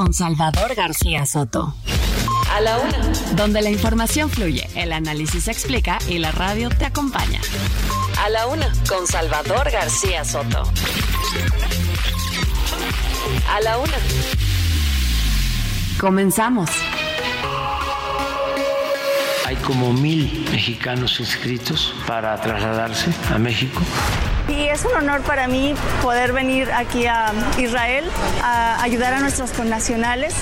con Salvador García Soto. A la una. Donde la información fluye, el análisis se explica y la radio te acompaña. A la una con Salvador García Soto. A la una. Comenzamos. Hay como mil mexicanos inscritos para trasladarse a México. Y es un honor para mí poder venir aquí a Israel a ayudar a nuestros connacionales.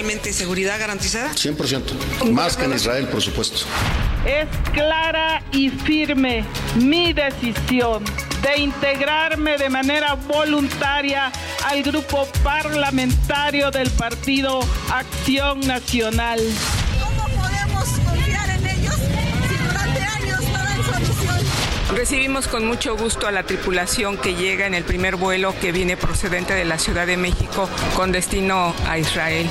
Totalmente seguridad garantizada. 100%. Más que en Israel, por supuesto. Es clara y firme mi decisión de integrarme de manera voluntaria al grupo parlamentario del Partido Acción Nacional. ¿Cómo podemos confiar en ellos si durante años no dan solución? Recibimos con mucho gusto a la tripulación que llega en el primer vuelo que viene procedente de la Ciudad de México con destino a Israel.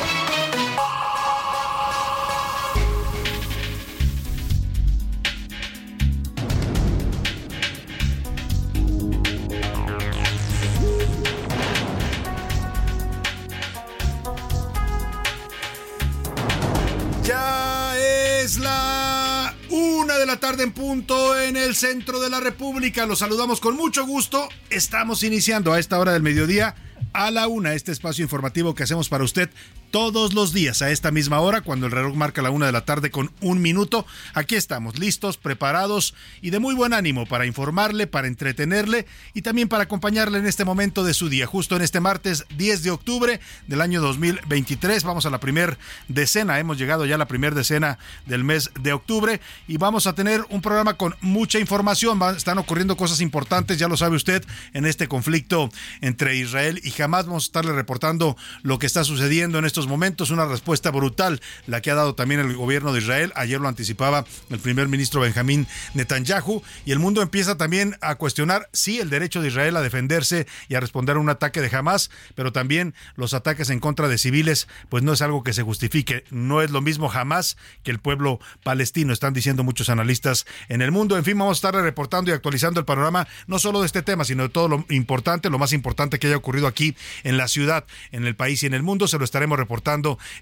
La tarde en punto en el centro de la República. Los saludamos con mucho gusto. Estamos iniciando a esta hora del mediodía a la una este espacio informativo que hacemos para usted todos los días a esta misma hora, cuando el reloj marca la una de la tarde con un minuto. Aquí estamos, listos, preparados y de muy buen ánimo para informarle, para entretenerle y también para acompañarle en este momento de su día. Justo en este martes 10 de octubre del año 2023, vamos a la primer decena, hemos llegado ya a la primera decena del mes de octubre y vamos a tener un programa con mucha información. Están ocurriendo cosas importantes, ya lo sabe usted, en este conflicto entre Israel y Hamas. Vamos a estarle reportando lo que está sucediendo en estos momentos. Una respuesta brutal, la que ha dado también el gobierno de Israel. Ayer lo anticipaba el primer ministro Benjamín Netanyahu. Y el mundo empieza también a cuestionar, sí, el derecho de Israel a defenderse y a responder a un ataque de Hamas, pero también los ataques en contra de civiles, pues no es algo que se justifique. No es lo mismo Hamas que el pueblo palestino, están diciendo muchos analistas en el mundo. En fin, vamos a estar reportando y actualizando el panorama, no solo de este tema, sino de todo lo importante, lo más importante que haya ocurrido aquí en la ciudad, en el país y en el mundo. Se lo estaremos reportando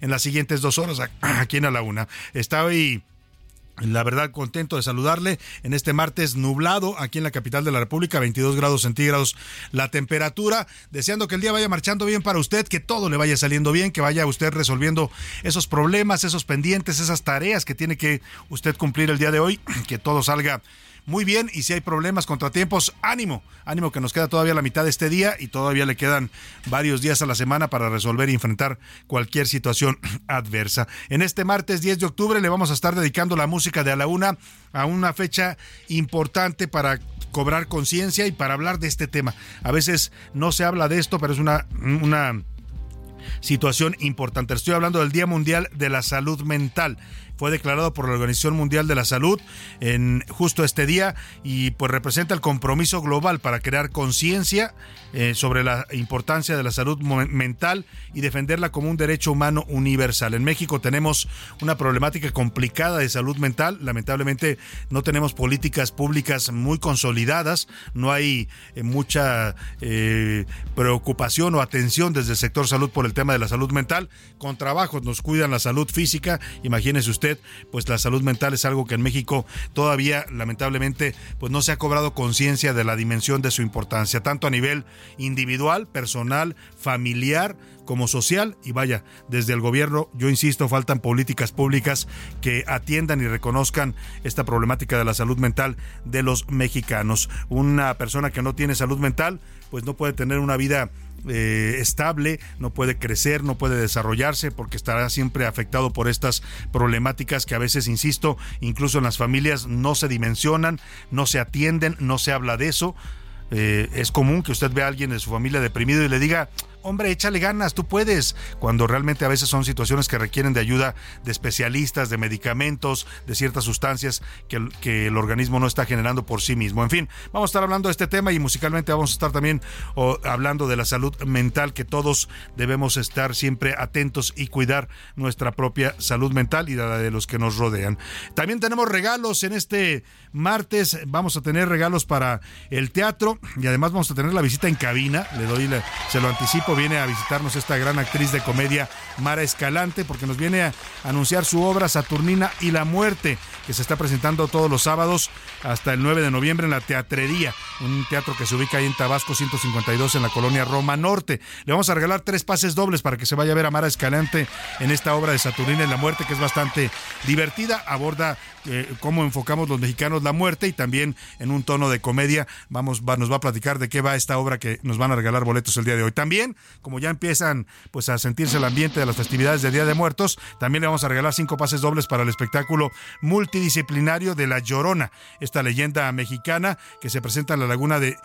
en las siguientes dos horas aquí en A la Una. Está hoy la verdad, contento de saludarle en este martes nublado aquí en la capital de la República, 22 grados centígrados la temperatura. Deseando que el día vaya marchando bien para usted, que todo le vaya saliendo bien, que vaya usted resolviendo esos problemas, esos pendientes, esas tareas que tiene que usted cumplir el día de hoy, que todo salga muy bien y si hay problemas, contratiempos, ánimo, ánimo que nos queda todavía la mitad de este día y todavía le quedan varios días a la semana para resolver y enfrentar cualquier situación adversa. En este martes 10 de octubre le vamos a estar dedicando la música de a la una a una fecha importante para cobrar conciencia y para hablar de este tema. A veces no se habla de esto, pero es una, una situación importante. Estoy hablando del Día Mundial de la Salud Mental fue declarado por la Organización Mundial de la Salud en justo este día y pues representa el compromiso global para crear conciencia eh, sobre la importancia de la salud mental y defenderla como un derecho humano universal. En México tenemos una problemática complicada de salud mental. Lamentablemente no tenemos políticas públicas muy consolidadas, no hay eh, mucha eh, preocupación o atención desde el sector salud por el tema de la salud mental. Con trabajos nos cuidan la salud física. Imagínese usted pues la salud mental es algo que en México todavía lamentablemente pues no se ha cobrado conciencia de la dimensión de su importancia, tanto a nivel individual, personal, familiar, como social y vaya, desde el gobierno, yo insisto, faltan políticas públicas que atiendan y reconozcan esta problemática de la salud mental de los mexicanos. Una persona que no tiene salud mental pues no puede tener una vida eh, estable, no puede crecer, no puede desarrollarse porque estará siempre afectado por estas problemáticas que a veces, insisto, incluso en las familias no se dimensionan, no se atienden, no se habla de eso. Eh, es común que usted vea a alguien de su familia deprimido y le diga, hombre, échale ganas, tú puedes, cuando realmente a veces son situaciones que requieren de ayuda de especialistas, de medicamentos, de ciertas sustancias que, que el organismo no está generando por sí mismo. En fin, vamos a estar hablando de este tema y musicalmente vamos a estar también hablando de la salud mental, que todos debemos estar siempre atentos y cuidar nuestra propia salud mental y la de los que nos rodean. También tenemos regalos en este martes, vamos a tener regalos para el teatro y además vamos a tener la visita en cabina, le doy, se lo anticipo viene a visitarnos esta gran actriz de comedia Mara Escalante porque nos viene a anunciar su obra Saturnina y la muerte que se está presentando todos los sábados hasta el 9 de noviembre en la Teatrería, un teatro que se ubica ahí en Tabasco 152 en la colonia Roma Norte. Le vamos a regalar tres pases dobles para que se vaya a ver a Mara Escalante en esta obra de Saturnina y la muerte que es bastante divertida, aborda eh, cómo enfocamos los mexicanos la muerte y también en un tono de comedia vamos nos va a platicar de qué va esta obra que nos van a regalar boletos el día de hoy. También como ya empiezan pues a sentirse el ambiente de las festividades del Día de Muertos, también le vamos a regalar cinco pases dobles para el espectáculo multidisciplinario de La Llorona, esta leyenda mexicana que se presenta en la laguna de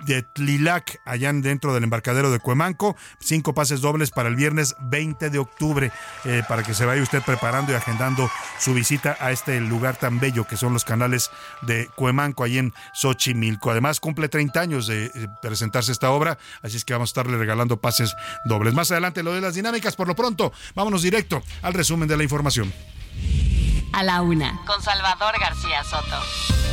de Tlilac, allá dentro del embarcadero de Cuemanco. Cinco pases dobles para el viernes 20 de octubre, eh, para que se vaya usted preparando y agendando su visita a este lugar tan bello que son los canales de Cuemanco, ahí en Xochimilco. Además, cumple 30 años de eh, presentarse esta obra, así es que vamos a estarle regalando pases dobles. Más adelante lo de las dinámicas, por lo pronto, vámonos directo al resumen de la información. A la una, con Salvador García Soto.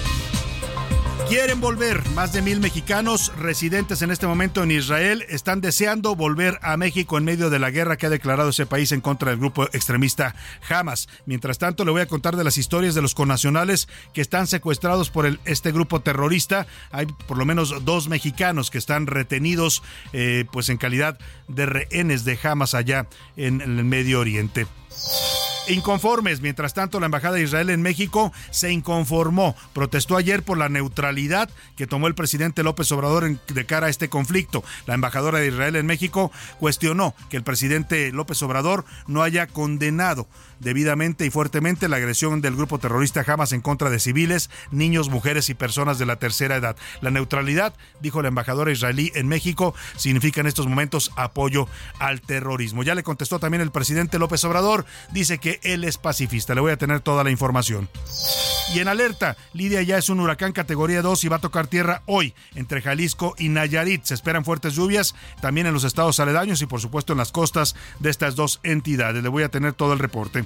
Quieren volver. Más de mil mexicanos residentes en este momento en Israel están deseando volver a México en medio de la guerra que ha declarado ese país en contra del grupo extremista Hamas. Mientras tanto, le voy a contar de las historias de los connacionales que están secuestrados por este grupo terrorista. Hay por lo menos dos mexicanos que están retenidos eh, pues en calidad de rehenes de Hamas allá en el Medio Oriente. Inconformes, mientras tanto, la Embajada de Israel en México se inconformó, protestó ayer por la neutralidad que tomó el presidente López Obrador de cara a este conflicto. La embajadora de Israel en México cuestionó que el presidente López Obrador no haya condenado debidamente y fuertemente la agresión del grupo terrorista Hamas en contra de civiles, niños, mujeres y personas de la tercera edad. La neutralidad, dijo la embajadora israelí en México, significa en estos momentos apoyo al terrorismo. Ya le contestó también el presidente López Obrador, dice que él es pacifista. Le voy a tener toda la información. Y en alerta, Lidia ya es un huracán categoría 2 y va a tocar tierra hoy entre Jalisco y Nayarit. Se esperan fuertes lluvias también en los estados aledaños y por supuesto en las costas de estas dos entidades. Le voy a tener todo el reporte.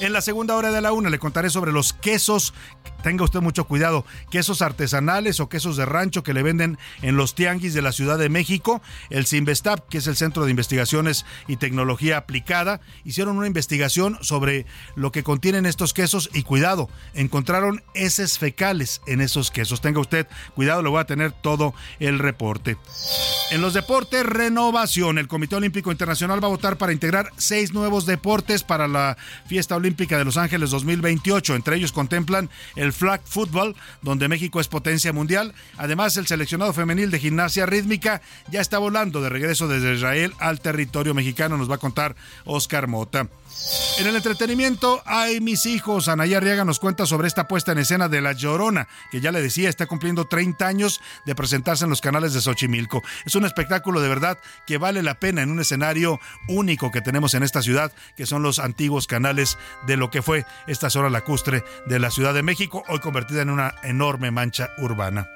En la segunda hora de la una le contaré sobre los quesos. Tenga usted mucho cuidado, quesos artesanales o quesos de rancho que le venden en los tianguis de la Ciudad de México. El Sinvestab, que es el Centro de Investigaciones y Tecnología Aplicada, hicieron una investigación sobre lo que contienen estos quesos y cuidado, encontraron heces fecales en esos quesos. Tenga usted cuidado, le voy a tener todo el reporte. En los deportes, renovación. El Comité Olímpico Internacional va a votar para integrar seis nuevos deportes para la fiesta olímpica Olímpica de Los Ángeles 2028. Entre ellos contemplan el flag football, donde México es potencia mundial. Además, el seleccionado femenil de gimnasia rítmica ya está volando de regreso desde Israel al territorio mexicano, nos va a contar Oscar Mota. En el entretenimiento, hay mis hijos. Anaya Arriaga nos cuenta sobre esta puesta en escena de La Llorona, que ya le decía, está cumpliendo 30 años de presentarse en los canales de Xochimilco. Es un espectáculo de verdad que vale la pena en un escenario único que tenemos en esta ciudad, que son los antiguos canales de lo que fue esta zona lacustre de la Ciudad de México, hoy convertida en una enorme mancha urbana.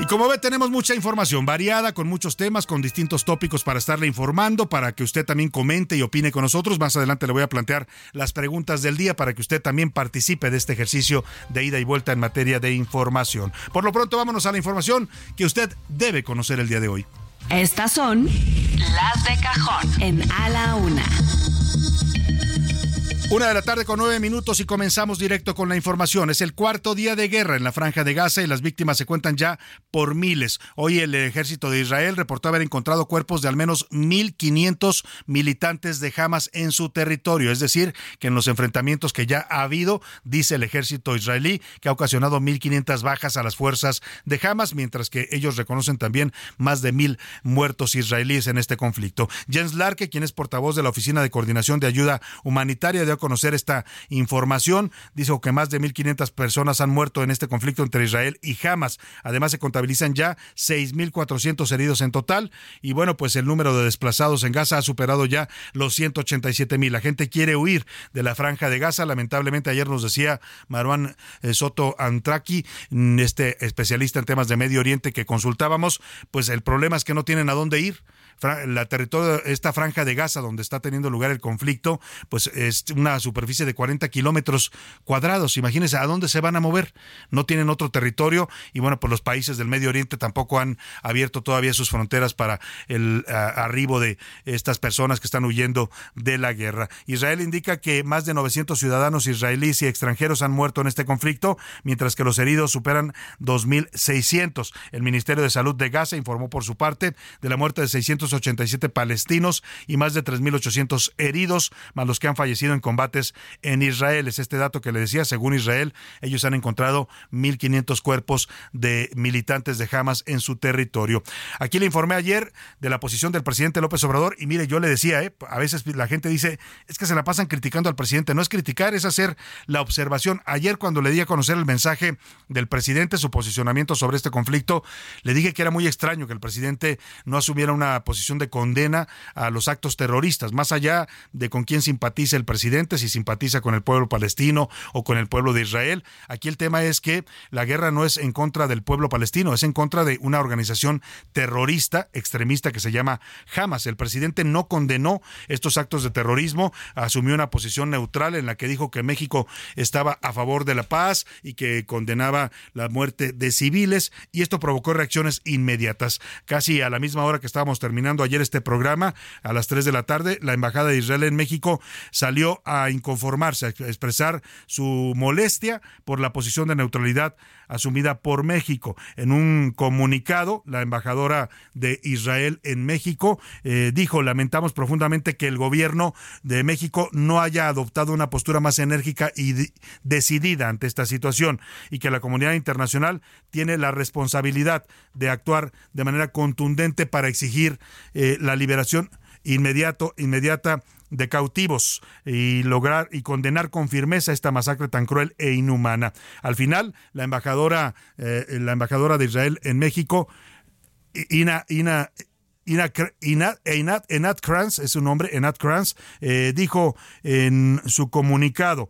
Y como ve, tenemos mucha información variada, con muchos temas, con distintos tópicos para estarle informando, para que usted también comente y opine con nosotros. Más adelante le voy a plantear las preguntas del día para que usted también participe de este ejercicio de ida y vuelta en materia de información. Por lo pronto, vámonos a la información que usted debe conocer el día de hoy. Estas son las de cajón en A la Una. Una de la tarde con nueve minutos y comenzamos directo con la información. Es el cuarto día de guerra en la franja de Gaza y las víctimas se cuentan ya por miles. Hoy el ejército de Israel reportó haber encontrado cuerpos de al menos 1.500 militantes de Hamas en su territorio. Es decir, que en los enfrentamientos que ya ha habido, dice el ejército israelí, que ha ocasionado 1.500 bajas a las fuerzas de Hamas, mientras que ellos reconocen también más de mil muertos israelíes en este conflicto. Jens Larke, quien es portavoz de la Oficina de Coordinación de Ayuda Humanitaria de conocer esta información. Dijo que más de 1.500 personas han muerto en este conflicto entre Israel y Hamas. Además, se contabilizan ya 6.400 heridos en total. Y bueno, pues el número de desplazados en Gaza ha superado ya los 187.000. La gente quiere huir de la franja de Gaza. Lamentablemente, ayer nos decía Marwan eh, Soto Antraki, mm, este especialista en temas de Medio Oriente que consultábamos, pues el problema es que no tienen a dónde ir la territorio, esta franja de Gaza donde está teniendo lugar el conflicto, pues es una superficie de 40 kilómetros cuadrados. Imagínense a dónde se van a mover. No tienen otro territorio y bueno, pues los países del Medio Oriente tampoco han abierto todavía sus fronteras para el arribo de estas personas que están huyendo de la guerra. Israel indica que más de 900 ciudadanos israelíes y extranjeros han muerto en este conflicto, mientras que los heridos superan 2.600. El Ministerio de Salud de Gaza informó por su parte de la muerte de 600 287 palestinos y más de 3.800 heridos, más los que han fallecido en combates en Israel. Es este dato que le decía, según Israel, ellos han encontrado 1.500 cuerpos de militantes de Hamas en su territorio. Aquí le informé ayer de la posición del presidente López Obrador y mire, yo le decía, ¿eh? a veces la gente dice, es que se la pasan criticando al presidente. No es criticar, es hacer la observación. Ayer cuando le di a conocer el mensaje del presidente, su posicionamiento sobre este conflicto, le dije que era muy extraño que el presidente no asumiera una posición de condena a los actos terroristas, más allá de con quién simpatiza el presidente, si simpatiza con el pueblo palestino o con el pueblo de Israel. Aquí el tema es que la guerra no es en contra del pueblo palestino, es en contra de una organización terrorista, extremista que se llama Hamas. El presidente no condenó estos actos de terrorismo, asumió una posición neutral en la que dijo que México estaba a favor de la paz y que condenaba la muerte de civiles y esto provocó reacciones inmediatas. Casi a la misma hora que estábamos terminando ayer este programa a las 3 de la tarde, la Embajada de Israel en México salió a inconformarse, a expresar su molestia por la posición de neutralidad asumida por México. En un comunicado, la embajadora de Israel en México eh, dijo, lamentamos profundamente que el gobierno de México no haya adoptado una postura más enérgica y decidida ante esta situación y que la comunidad internacional tiene la responsabilidad de actuar de manera contundente para exigir eh, la liberación inmediato, inmediata de cautivos y lograr y condenar con firmeza esta masacre tan cruel e inhumana. Al final, la embajadora, eh, la embajadora de Israel en México, Ina, Ina, Enat Kranz, es su nombre, Enat Kranz, eh, dijo en su comunicado,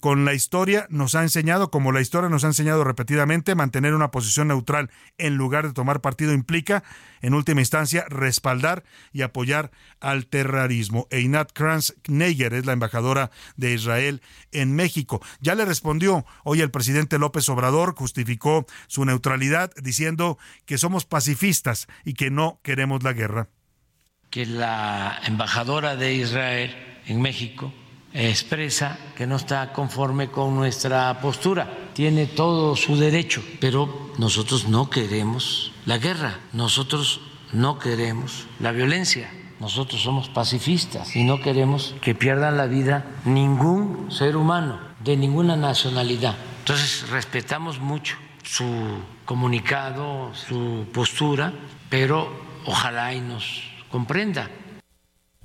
con la historia nos ha enseñado, como la historia nos ha enseñado repetidamente, mantener una posición neutral en lugar de tomar partido implica, en última instancia, respaldar y apoyar al terrorismo. Einat Kranz Neiger es la embajadora de Israel en México. Ya le respondió hoy el presidente López Obrador, justificó su neutralidad diciendo que somos pacifistas y que no queremos la guerra. Que la embajadora de Israel en México expresa que no está conforme con nuestra postura. Tiene todo su derecho, pero nosotros no queremos la guerra, nosotros no queremos la violencia. Nosotros somos pacifistas y no queremos que pierdan la vida ningún ser humano de ninguna nacionalidad. Entonces respetamos mucho su comunicado, su postura, pero ojalá y nos comprenda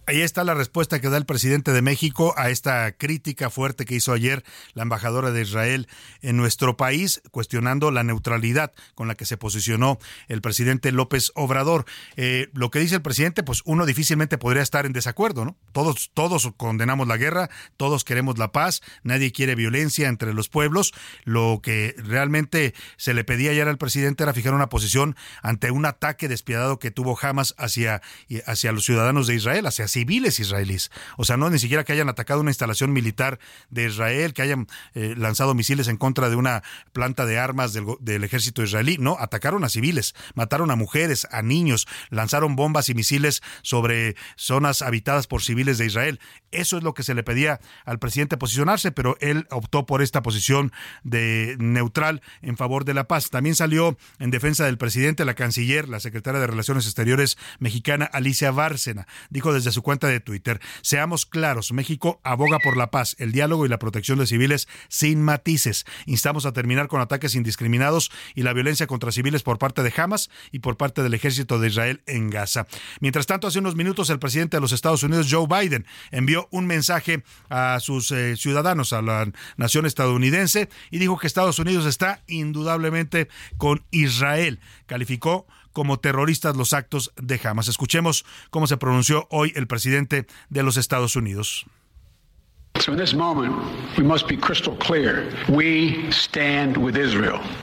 Ahí está la respuesta que da el presidente de México a esta crítica fuerte que hizo ayer la embajadora de Israel en nuestro país, cuestionando la neutralidad con la que se posicionó el presidente López Obrador. Eh, lo que dice el presidente, pues uno difícilmente podría estar en desacuerdo, ¿no? Todos, todos condenamos la guerra, todos queremos la paz, nadie quiere violencia entre los pueblos. Lo que realmente se le pedía ayer al presidente era fijar una posición ante un ataque despiadado que tuvo Hamas hacia, hacia los ciudadanos de Israel, hacia civiles israelíes. O sea, no ni siquiera que hayan atacado una instalación militar de Israel, que hayan eh, lanzado misiles en contra de una planta de armas del, del ejército israelí. No, atacaron a civiles, mataron a mujeres, a niños, lanzaron bombas y misiles sobre zonas habitadas por civiles de Israel. Eso es lo que se le pedía al presidente posicionarse, pero él optó por esta posición de neutral en favor de la paz. También salió en defensa del presidente la canciller, la secretaria de Relaciones Exteriores mexicana Alicia Bárcena. Dijo desde su cuenta de Twitter, seamos claros, México aboga por la paz, el diálogo y la protección de civiles sin matices. Instamos a terminar con ataques indiscriminados y la violencia contra civiles por parte de Hamas y por parte del ejército de Israel en Gaza. Mientras tanto, hace unos minutos el presidente de los Estados Unidos, Joe Biden, envió un mensaje a sus eh, ciudadanos, a la nación estadounidense, y dijo que Estados Unidos está indudablemente con Israel. Calificó como terroristas los actos de Hamas. Escuchemos cómo se pronunció hoy el presidente de los Estados Unidos.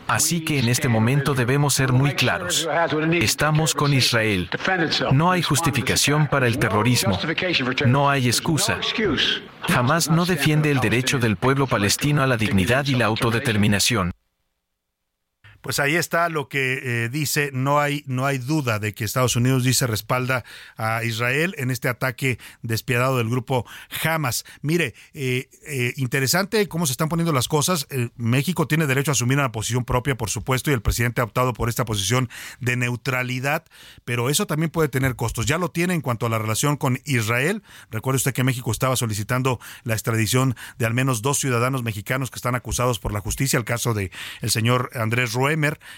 Así que en este momento debemos ser muy claros. Estamos con Israel. No hay justificación para el terrorismo. No hay excusa. Jamás no defiende el derecho del pueblo palestino a la dignidad y la autodeterminación. Pues ahí está lo que eh, dice, no hay, no hay duda de que Estados Unidos dice respalda a Israel en este ataque despiadado del grupo Hamas. Mire, eh, eh, interesante cómo se están poniendo las cosas. México tiene derecho a asumir una posición propia, por supuesto, y el presidente ha optado por esta posición de neutralidad, pero eso también puede tener costos. Ya lo tiene en cuanto a la relación con Israel. Recuerde usted que México estaba solicitando la extradición de al menos dos ciudadanos mexicanos que están acusados por la justicia, el caso de el señor Andrés Rueda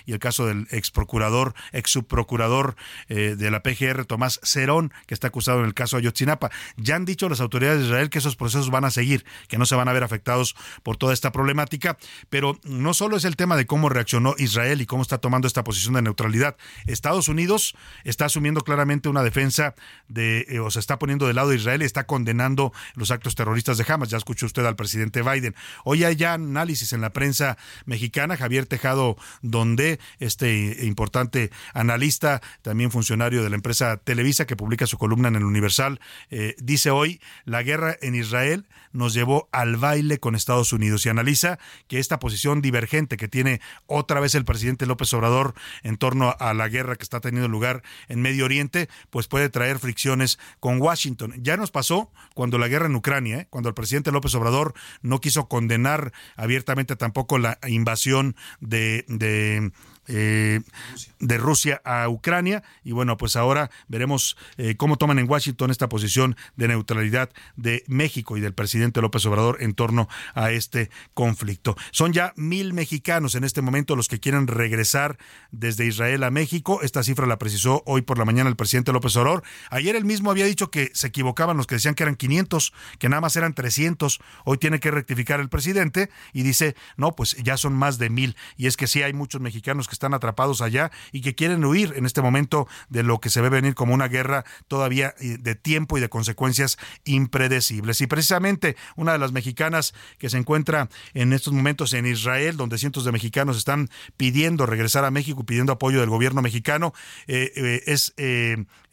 y el caso del ex procurador, ex subprocurador eh, de la PGR, Tomás Cerón, que está acusado en el caso Ayotzinapa. Ya han dicho las autoridades de Israel que esos procesos van a seguir, que no se van a ver afectados por toda esta problemática, pero no solo es el tema de cómo reaccionó Israel y cómo está tomando esta posición de neutralidad. Estados Unidos está asumiendo claramente una defensa de, eh, o se está poniendo del lado Israel y está condenando los actos terroristas de Hamas. Ya escuchó usted al presidente Biden. Hoy hay ya análisis en la prensa mexicana. Javier Tejado donde este importante analista, también funcionario de la empresa Televisa, que publica su columna en el Universal, eh, dice hoy, la guerra en Israel nos llevó al baile con Estados Unidos y analiza que esta posición divergente que tiene otra vez el presidente López Obrador en torno a la guerra que está teniendo lugar en Medio Oriente, pues puede traer fricciones con Washington. Ya nos pasó cuando la guerra en Ucrania, ¿eh? cuando el presidente López Obrador no quiso condenar abiertamente tampoco la invasión de eh, de Rusia a Ucrania. Y bueno pues ahora veremos eh, cómo toman en Washington esta posición de neutralidad de México y del presidente López Obrador en torno a este conflicto. Son ya mil mexicanos en este momento los que quieren regresar desde Israel a México. Esta cifra la precisó hoy por la mañana el presidente López Obrador. Ayer él mismo había dicho que se equivocaban los que decían que eran 500 que nada más eran 300 hoy tiene que rectificar el presidente y dice no pues ya son más de mil. Y es que sí hay muchos mexicanos que están atrapados allá y que quieren huir en este momento de lo que se ve venir como una guerra todavía eh, de tiempo y de consecuencias impredecibles. Y precisamente una de las mexicanas que se encuentra en estos momentos en Israel, donde cientos de mexicanos están pidiendo regresar a México pidiendo apoyo del gobierno mexicano, eh, eh, es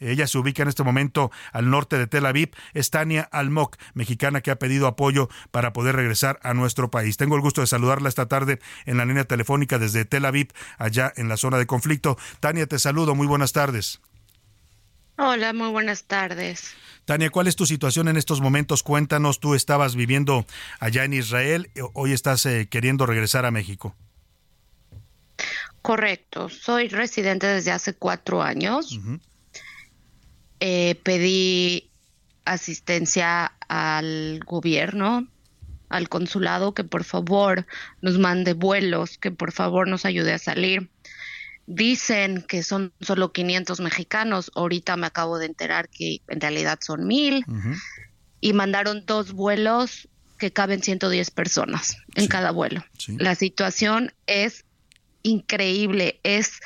ella se ubica en este momento al norte de Tel Aviv, es Tania Almok, mexicana que ha pedido apoyo para poder regresar a nuestro país. Tengo el gusto de saludarla esta tarde en la línea telefónica desde Tel Aviv, allá en la zona de conflicto. Tania, te saludo, muy buenas tardes. Hola, muy buenas tardes. Tania, ¿cuál es tu situación en estos momentos? Cuéntanos, tú estabas viviendo allá en Israel, hoy estás eh, queriendo regresar a México. Correcto, soy residente desde hace cuatro años. Eh, pedí asistencia al gobierno, al consulado, que por favor nos mande vuelos, que por favor nos ayude a salir. Dicen que son solo 500 mexicanos. Ahorita me acabo de enterar que en realidad son mil. Y mandaron dos vuelos que caben 110 personas en cada vuelo. La situación es increíble. Es,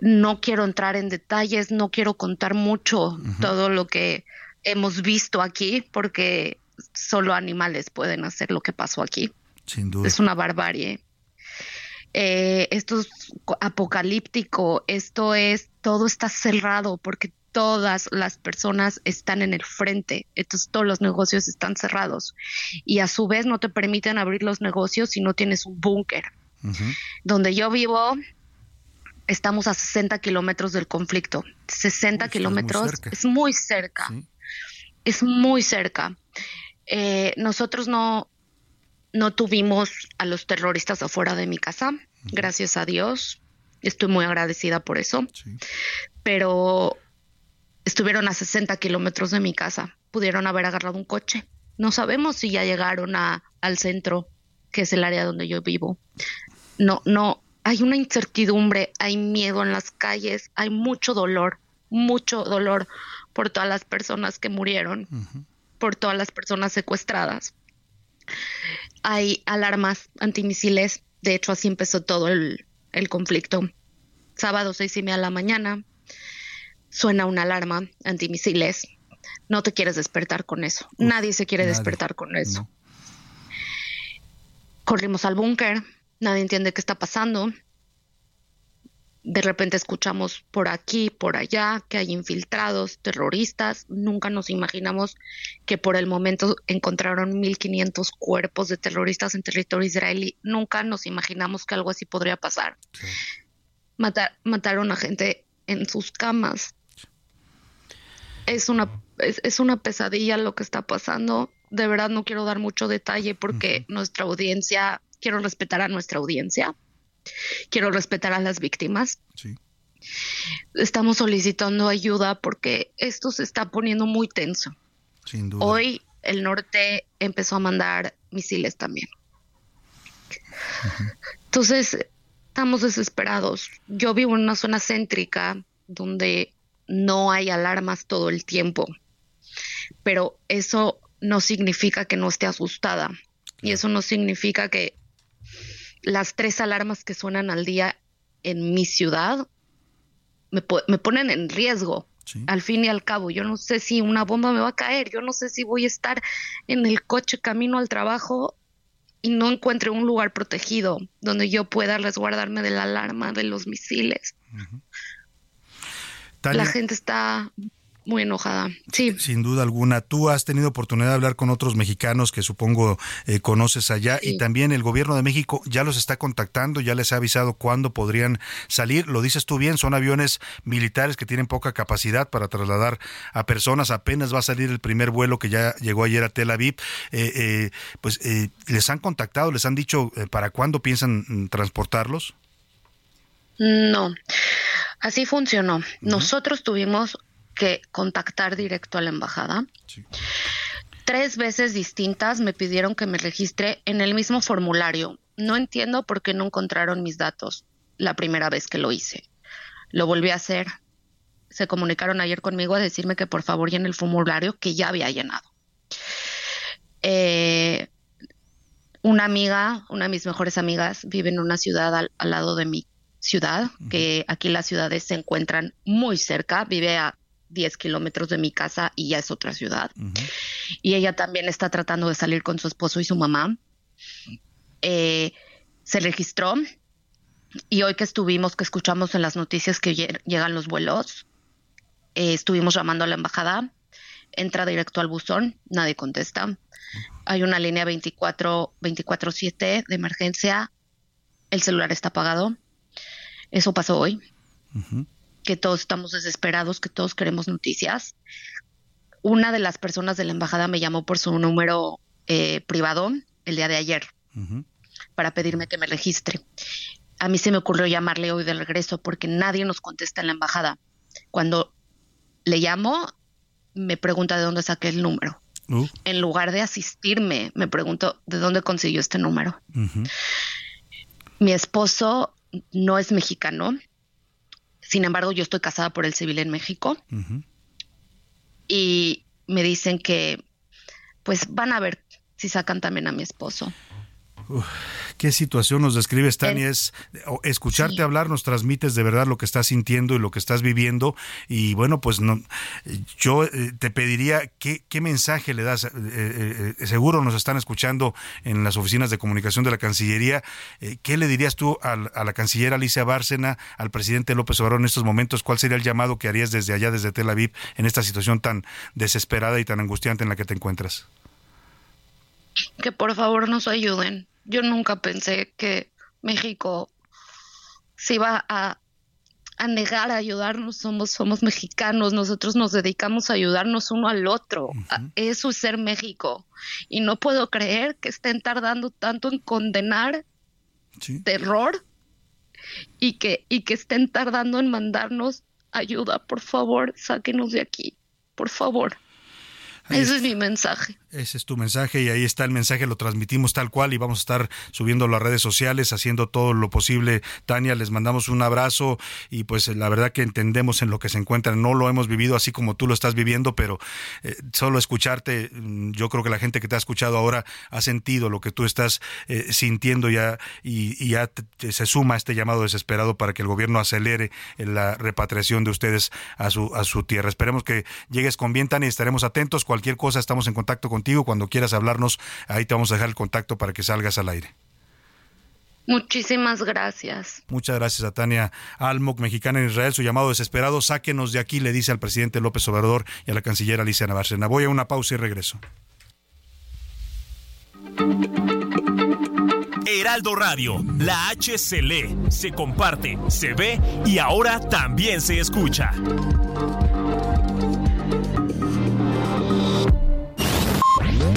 no quiero entrar en detalles, no quiero contar mucho todo lo que hemos visto aquí, porque solo animales pueden hacer lo que pasó aquí. Sin duda. Es una barbarie. Eh, esto es apocalíptico, esto es, todo está cerrado porque todas las personas están en el frente, entonces todos los negocios están cerrados y a su vez no te permiten abrir los negocios si no tienes un búnker. Donde yo vivo, estamos a 60 kilómetros del conflicto. 60 kilómetros es muy cerca. Es muy cerca. Eh, nosotros no, no tuvimos a los terroristas afuera de mi casa, gracias a Dios. Estoy muy agradecida por eso. Pero estuvieron a 60 kilómetros de mi casa. Pudieron haber agarrado un coche. No sabemos si ya llegaron a, al centro, que es el área donde yo vivo no, no, hay una incertidumbre, hay miedo en las calles, hay mucho dolor, mucho dolor por todas las personas que murieron, por todas las personas secuestradas. Hay alarmas antimisiles, de hecho así empezó todo el, conflicto. Sábado seis y media de la mañana suena una alarma antimisiles. No te quieres despertar con eso. nadie se quiere despertar con eso. Corrimos al búnker, nadie entiende qué está pasando. De repente escuchamos por aquí, por allá, que hay infiltrados, terroristas. Nunca nos imaginamos que por el momento encontraron 1.500 cuerpos de terroristas en territorio israelí. Nunca nos imaginamos que algo así podría pasar. mataron a gente en sus camas. Es una, es, una pesadilla lo que está pasando. De verdad no quiero dar mucho detalle porque nuestra audiencia quiero respetar a nuestra audiencia, quiero respetar a las víctimas. Estamos solicitando ayuda porque esto se está poniendo muy tenso. Hoy el norte empezó a mandar misiles también. Entonces, estamos desesperados. Yo vivo en una zona céntrica donde no hay alarmas todo el tiempo, pero eso no significa que no esté asustada y eso no significa que las tres alarmas que suenan al día en mi ciudad me, ponen en riesgo. Al fin y al cabo, yo no sé si una bomba me va a caer, yo no sé si voy a estar en el coche camino al trabajo y no encuentre un lugar protegido donde yo pueda resguardarme de la alarma de los misiles. La gente está muy enojada. Sí. Sin duda alguna. Tú has tenido oportunidad de hablar con otros mexicanos que supongo eh, conoces allá y también el gobierno de México ya los está contactando, ya les ha avisado cuándo podrían salir. Lo dices tú bien, son aviones militares que tienen poca capacidad para trasladar a personas. Apenas va a salir el primer vuelo que ya llegó ayer a Tel Aviv. Eh, eh, pues les han contactado, les han dicho para cuándo piensan mm, transportarlos. No, así funcionó. Nosotros tuvimos que contactar directo a la embajada. Tres veces distintas me pidieron que me registre en el mismo formulario. No entiendo por qué no encontraron mis datos la primera vez que lo hice. Lo volví a hacer. Se comunicaron ayer conmigo a decirme que por favor llene el formulario que ya había llenado. Eh, una amiga, una de mis mejores amigas, vive en una ciudad al, lado de mi ciudad, que aquí las ciudades se encuentran muy cerca, vive a 10 kilómetros de mi casa y ya es otra ciudad. Y ella también está tratando de salir con su esposo y su mamá. Eh, se registró y hoy que estuvimos, que escuchamos en las noticias que llegan los vuelos, eh, estuvimos llamando a la embajada, entra directo al buzón, nadie contesta. Hay una línea 24 7 de emergencia, el celular está apagado. Eso pasó hoy que todos estamos desesperados, que todos queremos noticias. Una de las personas de la embajada me llamó por su número eh, privado el día de ayer para pedirme que me registre. A mí se me ocurrió llamarle hoy de regreso porque nadie nos contesta en la embajada. Cuando le llamo, me pregunta de dónde saqué el número. Uh. En lugar de asistirme, me pregunto de dónde consiguió este número. Mi esposo no es mexicano, sin embargo, yo estoy casada por el civil en México y me dicen que pues van a ver si sacan también a mi esposo. Qué situación nos describes, Tania. Es escucharte hablar nos transmites de verdad lo que estás sintiendo y lo que estás viviendo. Y bueno, pues no, yo eh, te pediría qué, qué mensaje le das. Eh, seguro nos están escuchando en las oficinas de comunicación de la Cancillería. ¿Qué le dirías tú a, a, la canciller Alicia Bárcena, al presidente López Obrador en estos momentos? ¿Cuál sería el llamado que harías desde allá, desde Tel Aviv, en esta situación tan desesperada y tan angustiante en la que te encuentras? Que por favor nos ayuden. Yo nunca pensé que México se iba a, a negar a ayudarnos. Somos, somos mexicanos, nosotros nos dedicamos a ayudarnos uno al otro. Eso es ser México. Y no puedo creer que estén tardando tanto en condenar terror y que, y que estén tardando en mandarnos ayuda. Por favor, sáquenos de aquí. Por favor. Ese es mi mensaje. Ese es tu mensaje y ahí está el mensaje, lo transmitimos tal cual y vamos a estar subiendo las redes sociales, haciendo todo lo posible. Tania, les mandamos un abrazo y pues la verdad que entendemos en lo que se encuentran. No lo hemos vivido así como tú lo estás viviendo, pero eh, solo escucharte, mm, yo creo que la gente que te ha escuchado ahora ha sentido lo que tú estás eh, sintiendo ya y, ya se suma este llamado desesperado para que el gobierno acelere la repatriación de ustedes a su, a su tierra. Esperemos que llegues con bien, Tania, y estaremos atentos. Cualquier cosa, estamos en contacto contigo cuando quieras hablarnos, ahí te vamos a dejar el contacto para que salgas al aire. Muchísimas gracias. Muchas gracias a Tania Almok, mexicana en Israel. Su llamado desesperado, sáquenos de aquí, le dice al presidente López Obrador y a la canciller Alicia Navarrena. Voy a una pausa y regreso. Heraldo Radio, la H se lee, se comparte, se ve y ahora también se escucha.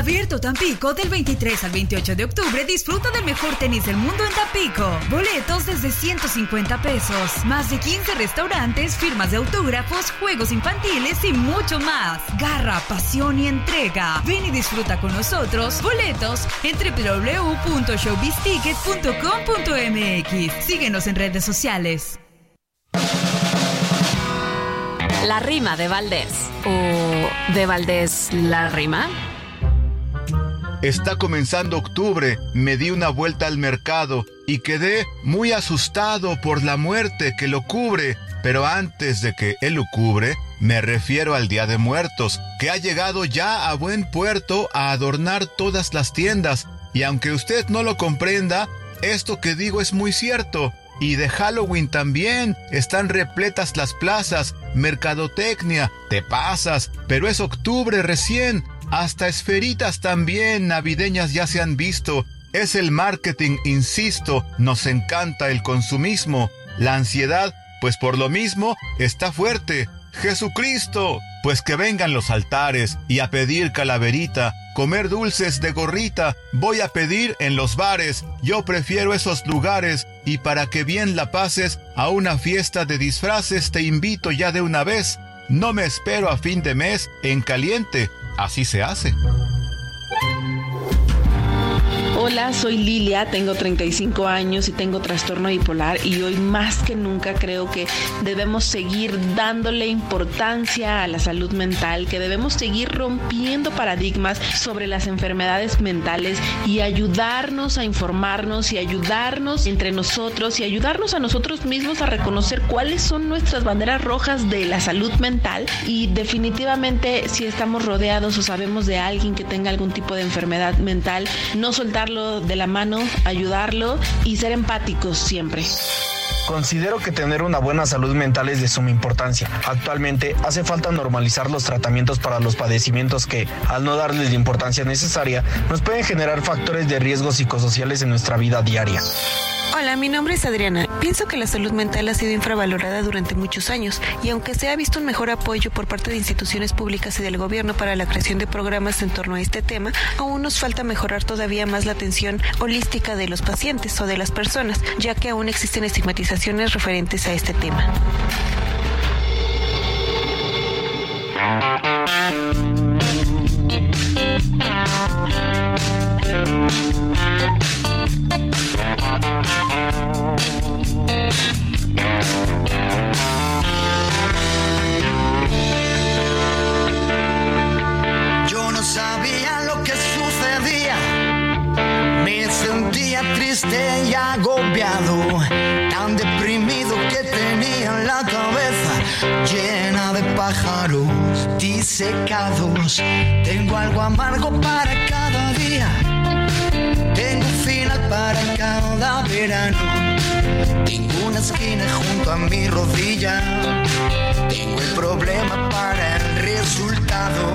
Abierto Tampico del 23 al 28 de octubre. Disfruta del mejor tenis del mundo en Tampico. Boletos desde 150 pesos. Más de 15 restaurantes, firmas de autógrafos, juegos infantiles y mucho más. Garra, pasión y entrega. Ven y disfruta con nosotros. Boletos en www.showbizticket.com.mx. Síguenos en redes sociales. La rima de Valdés. ¿O de Valdés la rima? Está comenzando octubre, me di una vuelta al mercado y quedé muy asustado por la muerte que lo cubre. Pero antes de que él lo cubre, me refiero al Día de Muertos, que ha llegado ya a buen puerto a adornar todas las tiendas. Y aunque usted no lo comprenda, esto que digo es muy cierto. Y de Halloween también están repletas las plazas, mercadotecnia, te pasas, pero es octubre recién hasta esferitas también navideñas ya se han visto. Es el marketing, insisto, nos encanta el consumismo. La ansiedad, pues por lo mismo, está fuerte. Jesucristo, pues que vengan los altares y a pedir calaverita, comer dulces de gorrita, voy a pedir en los bares, yo prefiero esos lugares y para que bien la pases, a una fiesta de disfraces te invito ya de una vez, no me espero a fin de mes en caliente, así se hace. Hola, soy Lilia, tengo 35 años y tengo trastorno bipolar y hoy más que nunca creo que debemos seguir dándole importancia a la salud mental, que debemos seguir rompiendo paradigmas sobre las enfermedades mentales y ayudarnos a informarnos y ayudarnos entre nosotros y ayudarnos a nosotros mismos a reconocer cuáles son nuestras banderas rojas de la salud mental. Y definitivamente si estamos rodeados o sabemos de alguien que tenga algún tipo de enfermedad mental, no de la mano, ayudarlo y ser empáticos siempre. Considero que tener una buena salud mental es de suma importancia. Actualmente hace falta normalizar los tratamientos para los padecimientos que, al no darles la importancia necesaria, nos pueden generar factores de riesgo psicosociales en nuestra vida diaria. Hola, mi nombre es Adriana. Pienso que la salud mental ha sido infravalorada durante muchos años y aunque se ha visto un mejor apoyo por parte de instituciones públicas y del gobierno para la creación de programas en torno a este tema, aún nos falta mejorar todavía más la atención holística de los pacientes o de las personas, ya que aún existen estigmatizaciones referentes a este tema. Disecados. Tengo algo amargo para cada día. Tengo un final para cada verano. Tengo una esquina junto a mi rodilla. Tengo el problema para el resultado.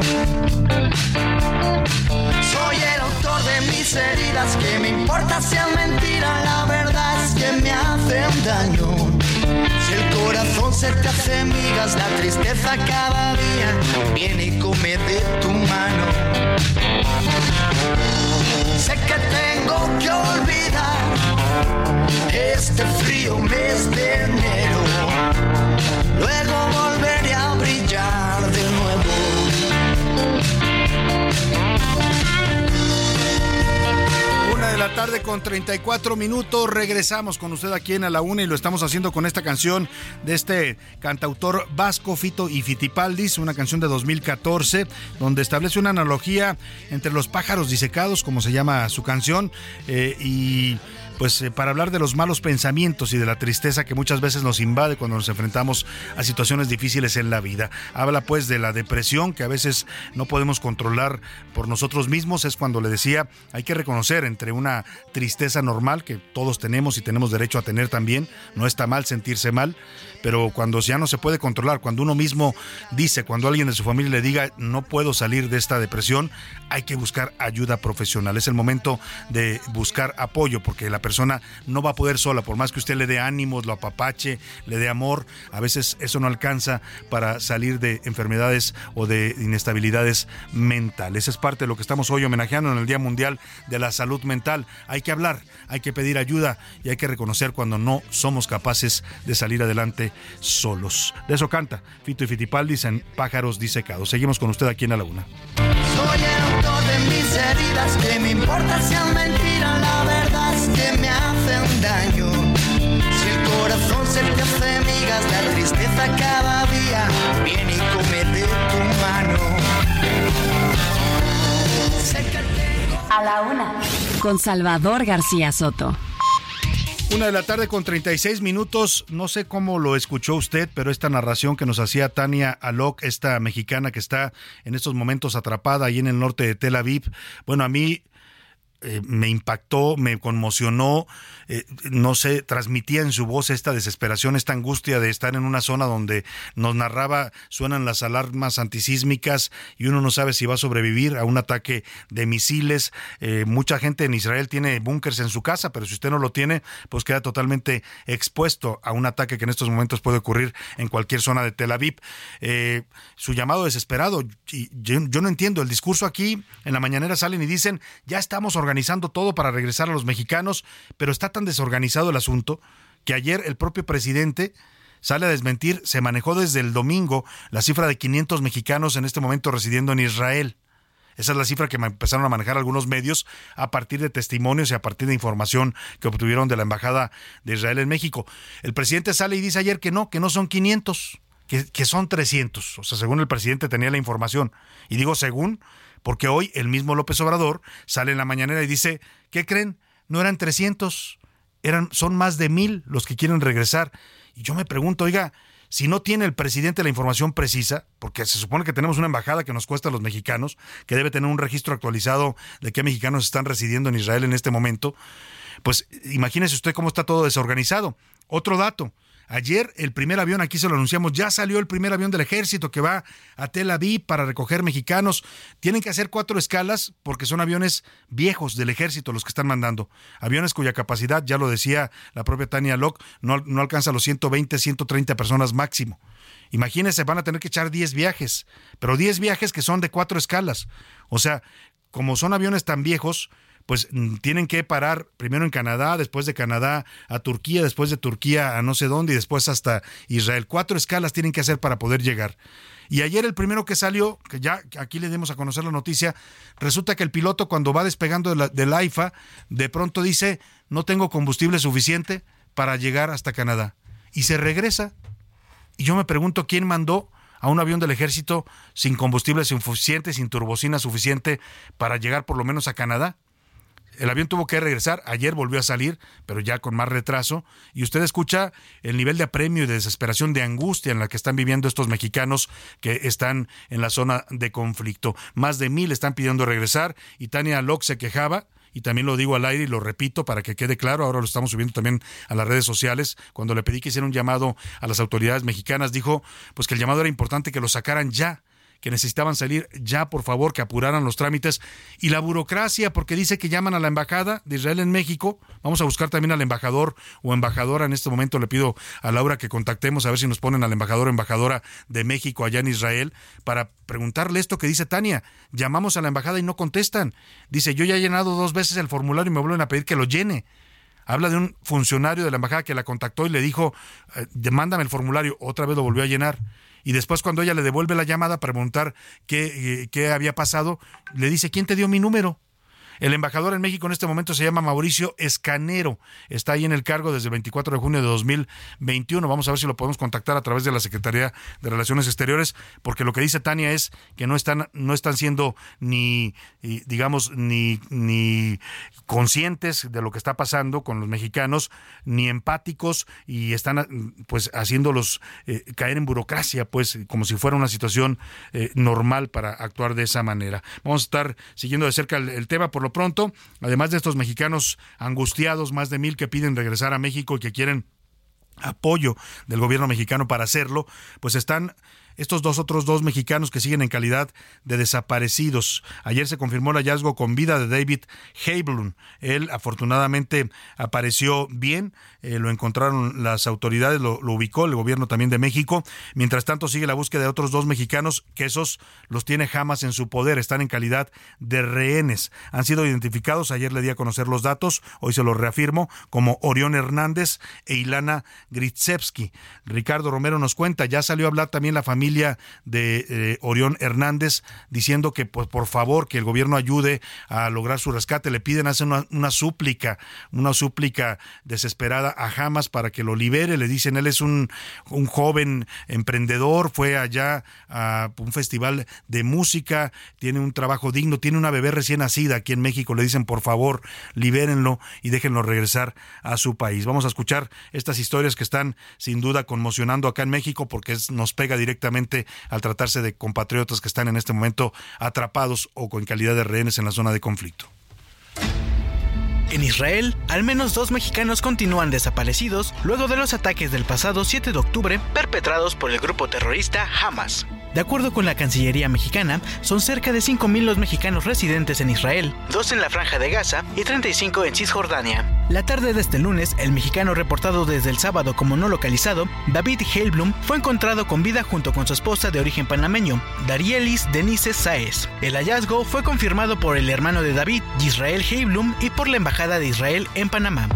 Soy el autor de mis heridas, que me importa si es mentira, la verdad es que me hacen daño. Si el corazón se te hace migas, la tristeza cada día viene y come de tu mano. Sé que tengo que olvidar este frío mes de enero. Luego volveré a brillar de nuevo. De la tarde con 34 minutos. Regresamos con usted aquí en A la Una y lo estamos haciendo con esta canción de este cantautor vasco Fito y Fitipaldis, una canción de 2014, donde establece una analogía entre los pájaros disecados, como se llama su canción, eh, y pues eh, para hablar de los malos pensamientos y de la tristeza que muchas veces nos invade cuando nos enfrentamos a situaciones difíciles en la vida. Habla pues de la depresión que a veces no podemos controlar por nosotros mismos. Es cuando le decía, hay que reconocer entre una tristeza normal que todos tenemos y tenemos derecho a tener también. No está mal sentirse mal, pero cuando ya no se puede controlar, cuando uno mismo dice, cuando alguien de su familia le diga, no puedo salir de esta depresión, hay que buscar ayuda profesional. Es el momento de buscar apoyo porque la persona no va a poder sola, por más que usted le dé ánimos, lo apapache, le dé amor, a veces eso no alcanza para salir de enfermedades o de inestabilidades mentales. Es parte de lo que estamos hoy homenajeando en el Día Mundial de la Salud Mental. Hay que hablar, hay que pedir ayuda y hay que reconocer cuando no somos capaces de salir adelante solos. De eso canta Fito y Fitipaldis en Pájaros Disecados. Seguimos con usted aquí en la Laguna. Soy el autor de mis heridas, que me importa si es mentira, la verdad es que me hacen daño. Si el corazón se te hace migas, la tristeza cada día viene y come de tu mano. Sé que tengo A la una. Con Salvador García Soto. Una de la tarde con 36 minutos. No sé cómo lo escuchó usted, pero esta narración que nos hacía Tania Alok, esta mexicana que está en estos momentos atrapada ahí en el norte de Tel Aviv, bueno, a mí eh, me impactó, me conmocionó, eh, no sé, transmitía en su voz esta desesperación, esta angustia de estar en una zona donde nos narraba, suenan las alarmas antisísmicas y uno no sabe si va a sobrevivir a un ataque de misiles. Eh, mucha gente en Israel tiene búnkers en su casa, pero si usted no lo tiene, pues queda totalmente expuesto a un ataque que en estos momentos puede ocurrir en cualquier zona de Tel Aviv. su llamado desesperado, yo, yo no entiendo, el discurso aquí en la mañanera salen y dicen, ya estamos organizando todo para regresar a los mexicanos, pero está tan desorganizado el asunto que ayer el propio presidente sale a desmentir, se manejó desde el domingo la cifra de 500 mexicanos en este momento residiendo en Israel. Esa es la cifra que empezaron a manejar algunos medios a partir de testimonios y a partir de información que obtuvieron de la Embajada de Israel en México. El presidente sale y dice ayer que no, que no son 500, que, son 300. O sea, según el presidente tenía la información. Y digo según, porque hoy el mismo López Obrador sale en la mañanera y dice, ¿qué creen? No eran 300, eran, son más de mil los que quieren regresar. Y yo me pregunto, oiga, si no tiene el presidente la información precisa, porque se supone que tenemos una embajada que nos cuesta a los mexicanos, que debe tener un registro actualizado de qué mexicanos están residiendo en Israel en este momento, pues imagínese usted cómo está todo desorganizado. Otro dato, Ayer el primer avión, aquí se lo anunciamos, ya salió el primer avión del ejército que va a Tel Aviv para recoger mexicanos. Tienen que hacer cuatro escalas porque son aviones viejos del ejército los que están mandando. Aviones cuya capacidad, ya lo decía la propia Tania Locke, no, no alcanza los 120, 130 personas máximo. Imagínense, van a tener que echar 10 viajes, pero 10 viajes que son de cuatro escalas. O sea, como son aviones tan viejos, pues mm, tienen que parar primero en Canadá, después de Canadá a Turquía, después de Turquía a no sé dónde y después hasta Israel. Cuatro escalas tienen que hacer para poder llegar. Y ayer el primero que salió, que ya aquí le dimos a conocer la noticia, resulta que el piloto cuando va despegando de la, del AIFA, de pronto dice, no tengo combustible suficiente para llegar hasta Canadá. Y se regresa. Y yo me pregunto quién mandó a un avión del ejército sin combustible suficiente, sin turbocina suficiente para llegar por lo menos a Canadá El avión tuvo que regresar, ayer volvió a salir, pero ya con más retraso, y usted escucha el nivel de apremio y de desesperación, de angustia en la que están viviendo estos mexicanos que están en la zona de conflicto. Más de mil están pidiendo regresar, y Tania Locke se quejaba y también lo digo al aire y lo repito para que quede claro, ahora lo estamos subiendo también a las redes sociales, cuando le pedí que hiciera un llamado a las autoridades mexicanas, dijo pues que el llamado era importante que lo sacaran ya que necesitaban salir ya, por favor, que apuraran los trámites. Y la burocracia, porque dice que llaman a la embajada de Israel en México. Vamos a buscar también al embajador o embajadora. En este momento le pido a Laura que contactemos a ver si nos ponen al embajador o embajadora de México allá en Israel para preguntarle esto que dice Tania. Llamamos a la embajada y no contestan. Dice, yo ya he llenado dos veces el formulario y me vuelven a pedir que lo llene. Habla de un funcionario de la embajada que la contactó y le dijo, eh, mándame el formulario. Otra vez lo volvió a llenar y después cuando ella le devuelve la llamada para preguntar qué, eh, qué había pasado, le dice, ¿quién te dio mi número? El embajador en México en este momento se llama Mauricio Escanero. Está ahí en el cargo desde el 24 de junio de 2021. Vamos a ver si lo podemos contactar a través de la Secretaría de Relaciones Exteriores, porque lo que dice Tania es que no están, no están siendo ni, digamos, ni, ni conscientes de lo que está pasando con los mexicanos, ni empáticos y están pues haciéndolos eh, caer en burocracia, pues como si fuera una situación eh, normal para actuar de esa manera. Vamos a estar siguiendo de cerca el, el tema por lo pronto, además de estos mexicanos angustiados, más de mil que piden regresar a México y que quieren apoyo del gobierno mexicano para hacerlo, pues están estos dos otros dos mexicanos que siguen en calidad de desaparecidos. Ayer se confirmó el hallazgo con vida de David Heiblum. Él afortunadamente apareció bien, eh, lo encontraron las autoridades, lo, ubicó el gobierno también de México. Mientras tanto sigue la búsqueda de otros dos mexicanos que esos los tiene jamás en su poder, están en calidad de rehenes. Han sido identificados, ayer le di a conocer los datos, hoy se los reafirmo, como Orión Hernández e Ilana Gritsevsky. Ricardo Romero nos cuenta, ya salió a hablar también la familia de eh, Orión Hernández diciendo que pues, por favor que el gobierno ayude a lograr su rescate. Le piden, hacen una, súplica, una súplica desesperada a Hamas para que lo libere. Le dicen, él es un, un joven emprendedor, fue allá a un festival de música, tiene un trabajo digno, tiene una bebé recién nacida aquí en México. Le dicen, por favor, libérenlo y déjenlo regresar a su país. Vamos a escuchar estas historias que están sin duda conmocionando acá en México porque nos pega directamente al tratarse de compatriotas que están en este momento atrapados o con calidad de rehenes en la zona de conflicto. En Israel, al menos dos mexicanos continúan desaparecidos luego de los ataques del pasado 7 de octubre perpetrados por el grupo terrorista Hamas. De acuerdo con la Cancillería mexicana, son cerca de 5.000 los mexicanos residentes en Israel, dos en la Franja de Gaza y 35 en Cisjordania. La tarde de este lunes, el mexicano reportado desde el sábado como no localizado, David Heilblum, fue encontrado con vida junto con su esposa de origen panameño, Darielis Denise Saez. El hallazgo fue confirmado por el hermano de David, Israel Heilblum, y por la Embajada de Israel en Panamá.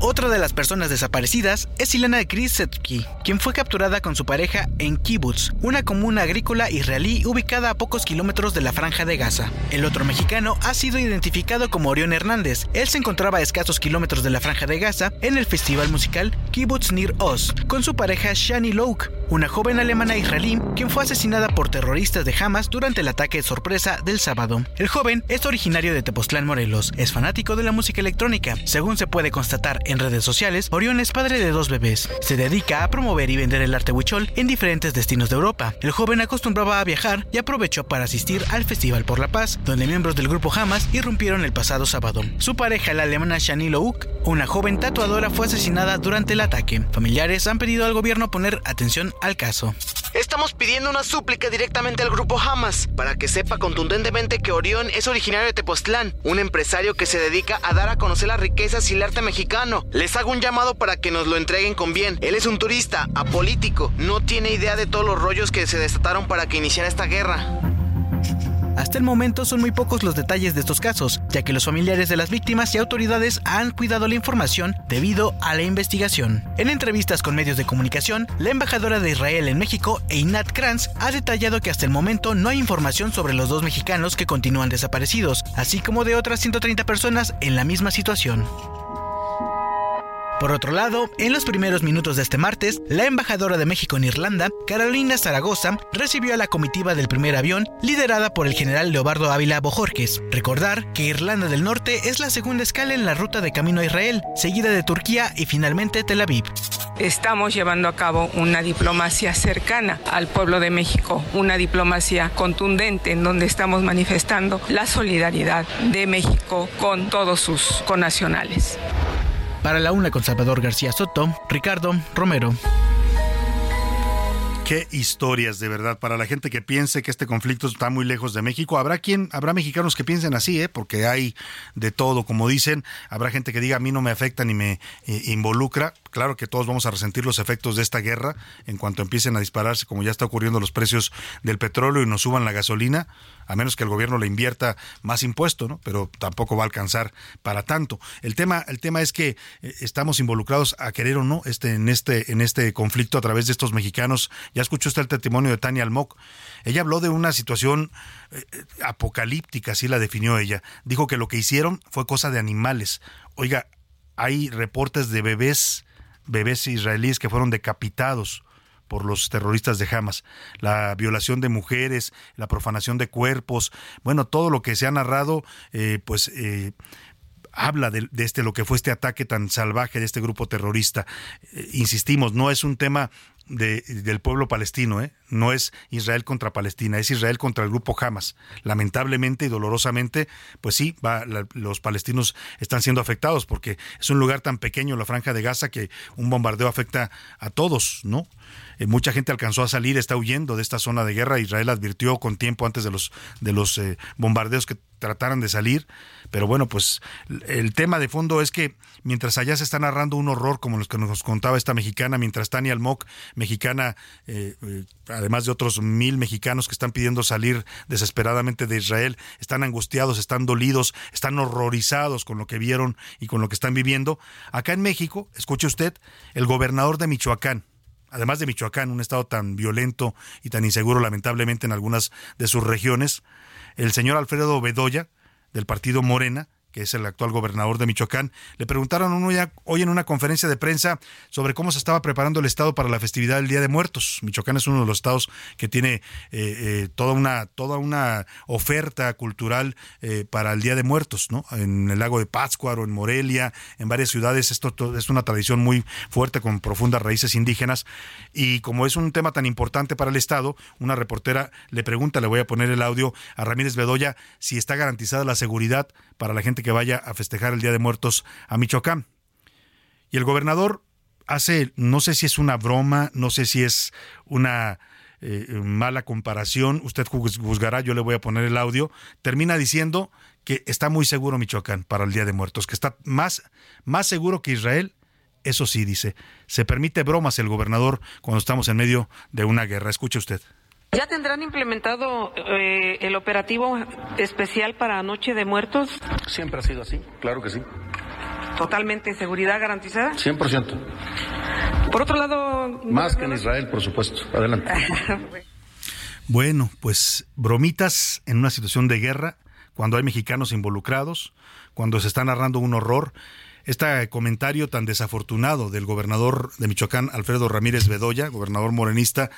Otra de las personas desaparecidas es Ilana Grisetsky, quien fue capturada con su pareja en Kibbutz, una comuna agrícola israelí ubicada a pocos kilómetros de la franja de Gaza. El otro mexicano ha sido identificado como Orión Hernández. Él se encontraba a escasos kilómetros de la franja de Gaza en el festival musical Kibbutz Nir Oz, con su pareja Shani Louk, una joven alemana israelí quien fue asesinada por terroristas de Hamas durante el ataque de sorpresa del sábado. El joven es originario de Tepoztlán, Morelos, es fanático de la música electrónica. Según se puede constatar en redes sociales, Orión es padre de dos bebés. Se dedica a promover y vender el arte huichol en diferentes destinos de Europa. El joven acostumbraba a viajar y aprovechó para asistir al Festival por la Paz, donde miembros del grupo Hamas irrumpieron el pasado sábado. Su pareja, la alemana Shani Louk, una joven tatuadora, fue asesinada durante el ataque. Familiares han pedido al gobierno poner atención al caso. Estamos pidiendo una súplica directamente al grupo Hamas para que sepa contundentemente que Orión es originario de Tepoztlán, un empresario que se dedica a dar a conocer las riquezas y el arte mexicano. Les hago un llamado para que nos lo entreguen con bien. Él es un turista, apolítico, no tiene idea de todos los rollos que se desataron para que iniciara esta guerra. Hasta el momento son muy pocos los detalles de estos casos, ya que los familiares de las víctimas y autoridades han cuidado la información debido a la investigación. En entrevistas con medios de comunicación, la embajadora de Israel en México, Einat Kranz, ha detallado que hasta el momento no hay información sobre los dos mexicanos que continúan desaparecidos, así como de otras 130 personas en la misma situación. Por otro lado, en los primeros minutos de este martes, la embajadora de México en Irlanda, Carolina Zaragoza, recibió a la comitiva del primer avión liderada por el general Leobardo Ávila Bojorques. Recordar que Irlanda del Norte es la segunda escala en la ruta de camino a Israel, seguida de Turquía y finalmente Tel Aviv. Estamos llevando a cabo una diplomacia cercana al pueblo de México, una diplomacia contundente en donde estamos manifestando la solidaridad de México con todos sus connacionales. Para la una con Salvador García Soto, Ricardo Romero. Qué historias, de verdad. Para la gente que piense que este conflicto está muy lejos de México, habrá quien, habrá mexicanos que piensen así, ¿eh? porque hay de todo, como dicen. Habrá gente que diga a mí no me afecta ni me eh, involucra. Claro que todos vamos a resentir los efectos de esta guerra en cuanto empiecen a dispararse, como ya está ocurriendo los precios del petróleo y nos suban la gasolina, a menos que el gobierno le invierta más impuesto, ¿no? Pero tampoco va a alcanzar para tanto. El tema, el tema es que eh, estamos involucrados a querer o no este, en este, en este conflicto a través de estos mexicanos. Ya escuchó usted el testimonio de Tania Almoc. Ella habló de una situación eh, apocalíptica, así la definió ella. Dijo que lo que hicieron fue cosa de animales. Oiga, hay reportes de bebés bebés israelíes que fueron decapitados por los terroristas de Hamas, la violación de mujeres, la profanación de cuerpos, bueno, todo lo que se ha narrado, eh, pues eh, habla de, de, este lo que fue este ataque tan salvaje de este grupo terrorista. Eh, insistimos, no es un tema de, del pueblo palestino, ¿eh? no es Israel contra Palestina, es Israel contra el grupo Hamas. Lamentablemente y dolorosamente, pues sí, va, la, los palestinos están siendo afectados porque es un lugar tan pequeño, la franja de Gaza, que un bombardeo afecta a todos, ¿no? Eh, mucha gente alcanzó a salir, está huyendo de esta zona de guerra. Israel advirtió con tiempo antes de los, de los eh, bombardeos que trataran de salir. Pero bueno, pues el tema de fondo es que mientras allá se está narrando un horror como los que nos contaba esta mexicana, mientras Tania Almoc, mexicana, eh, eh, además de otros mil mexicanos que están pidiendo salir desesperadamente de Israel, están angustiados, están dolidos, están horrorizados con lo que vieron y con lo que están viviendo. Acá en México, escuche usted, el gobernador de Michoacán, además de Michoacán, un estado tan violento y tan inseguro lamentablemente en algunas de sus regiones, el señor Alfredo Bedoya, del partido Morena, que es el actual gobernador de Michoacán, le preguntaron hoy en una conferencia de prensa sobre cómo se estaba preparando el Estado para la festividad del Día de Muertos. Michoacán es uno de los estados que tiene eh, eh, toda, una, toda una oferta cultural eh, para el Día de Muertos, ¿no? En el lago de Pátzcuaro, en Morelia, en varias ciudades. Esto es una tradición muy fuerte con profundas raíces indígenas. Y como es un tema tan importante para el Estado, una reportera le pregunta, le voy a poner el audio a Ramírez Bedoya, si está garantizada la seguridad para la gente que vaya a festejar el Día de Muertos a Michoacán. Y el gobernador hace, no sé si es una broma, no sé si es una eh, mala comparación, usted juzgará, yo le voy a poner el audio, termina diciendo que está muy seguro Michoacán para el Día de Muertos, que está más, más seguro que Israel. Eso sí, dice, se permite bromas el gobernador cuando estamos en medio de una guerra. Escuche usted. ¿Ya tendrán implementado eh, el operativo especial para Noche de Muertos? Siempre ha sido así, claro que sí. ¿Totalmente seguridad garantizada? 100%. Por otro lado... Más que en Israel, por supuesto. Adelante. bueno, pues bromitas en una situación de guerra, cuando hay mexicanos involucrados, cuando se está narrando un horror. Este comentario tan desafortunado del gobernador de Michoacán, Alfredo Ramírez Bedoya, gobernador morenista,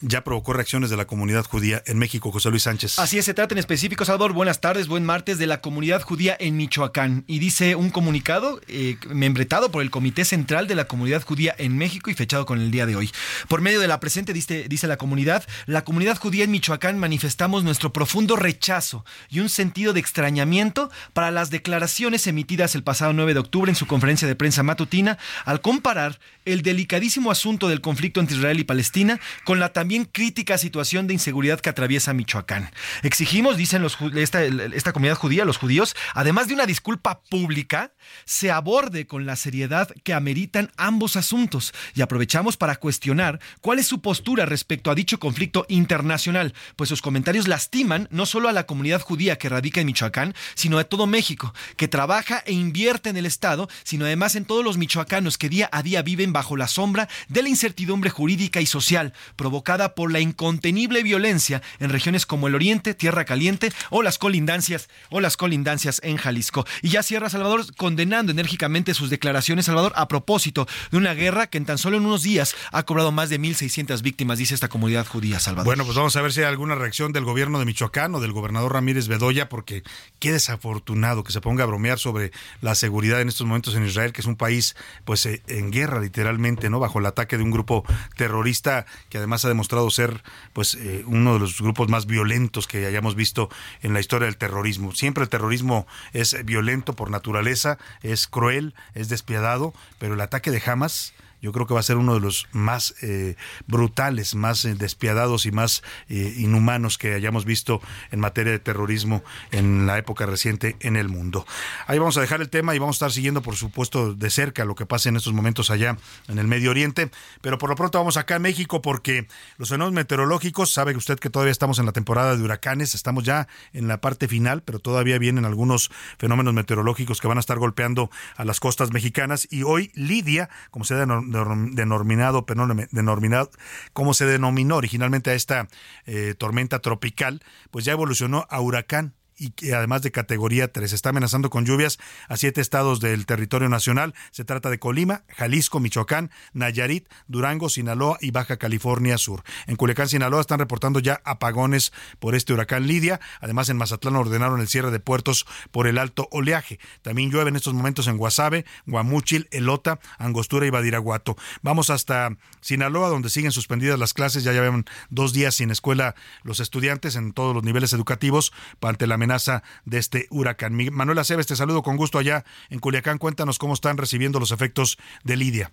ya provocó reacciones de la comunidad judía en México, José Luis Sánchez. Así es, se trata en específico, Salvador. Buenas tardes, buen martes de la comunidad judía en Michoacán. Y dice un comunicado eh, membretado por el Comité Central de la Comunidad Judía en México y fechado con el día de hoy. Por medio de la presente, dice, dice la comunidad, la comunidad judía en Michoacán manifestamos nuestro profundo rechazo y un sentido de extrañamiento para las declaraciones emitidas el pasado 9 de octubre en su conferencia de prensa matutina al comparar el delicadísimo asunto del conflicto entre Israel y Palestina con la también crítica situación de inseguridad que atraviesa Michoacán. Exigimos, dicen los, esta, esta comunidad judía, los judíos, además de una disculpa pública, se aborde con la seriedad que ameritan ambos asuntos y aprovechamos para cuestionar cuál es su postura respecto a dicho conflicto internacional, pues sus comentarios lastiman no solo a la comunidad judía que radica en Michoacán, sino a todo México, que trabaja e invierte en el Estado, sino además en todos los michoacanos que día a día viven bajo la sombra de la incertidumbre jurídica y social provocada por la incontenible violencia en regiones como el Oriente, Tierra Caliente o las colindancias o las colindancias en Jalisco. Y ya cierra Salvador condenando enérgicamente sus declaraciones Salvador a propósito de una guerra que en tan solo en unos días ha cobrado más de 1600 víctimas, dice esta comunidad judía Salvador. Bueno, pues vamos a ver si hay alguna reacción del gobierno de Michoacán o del gobernador Ramírez Bedoya porque qué desafortunado que se ponga a bromear sobre la seguridad en estos momentos en Israel, que es un país pues eh, en guerra literalmente, ¿no? Bajo el ataque de un grupo terrorista que además ha demostrado ser pues eh, uno de los grupos más violentos que hayamos visto en la historia del terrorismo. Siempre el terrorismo es violento por naturaleza, es cruel, es despiadado, pero el ataque de Hamas yo creo que va a ser uno de los más eh, brutales, más eh, despiadados y más eh, inhumanos que hayamos visto en materia de terrorismo en la época reciente en el mundo. Ahí vamos a dejar el tema y vamos a estar siguiendo, por supuesto, de cerca lo que pasa en estos momentos allá en el Medio Oriente, pero por lo pronto vamos acá a México porque los fenómenos meteorológicos, sabe usted que todavía estamos en la temporada de huracanes, estamos ya en la parte final, pero todavía vienen algunos fenómenos meteorológicos que van a estar golpeando a las costas mexicanas y hoy Lidia, como se denomina denominado, denominado, como se denominó originalmente a esta eh, tormenta tropical, pues ya evolucionó a huracán y que además de categoría 3 está amenazando con lluvias a siete estados del territorio nacional. Se trata de Colima, Jalisco, Michoacán, Nayarit, Durango, Sinaloa y Baja California Sur. En Culiacán, Sinaloa están reportando ya apagones por este huracán Lidia. Además, en Mazatlán ordenaron el cierre de puertos por el alto oleaje. También llueve en estos momentos en Guasave, Guamúchil, Elota, Angostura y Badiraguato. Vamos hasta Sinaloa, donde siguen suspendidas las clases. Ya llevan dos días sin escuela los estudiantes en todos los niveles educativos ante la de este huracán. Manuel Aceves, te saludo con gusto allá en Culiacán. Cuéntanos cómo están recibiendo los efectos de Lidia.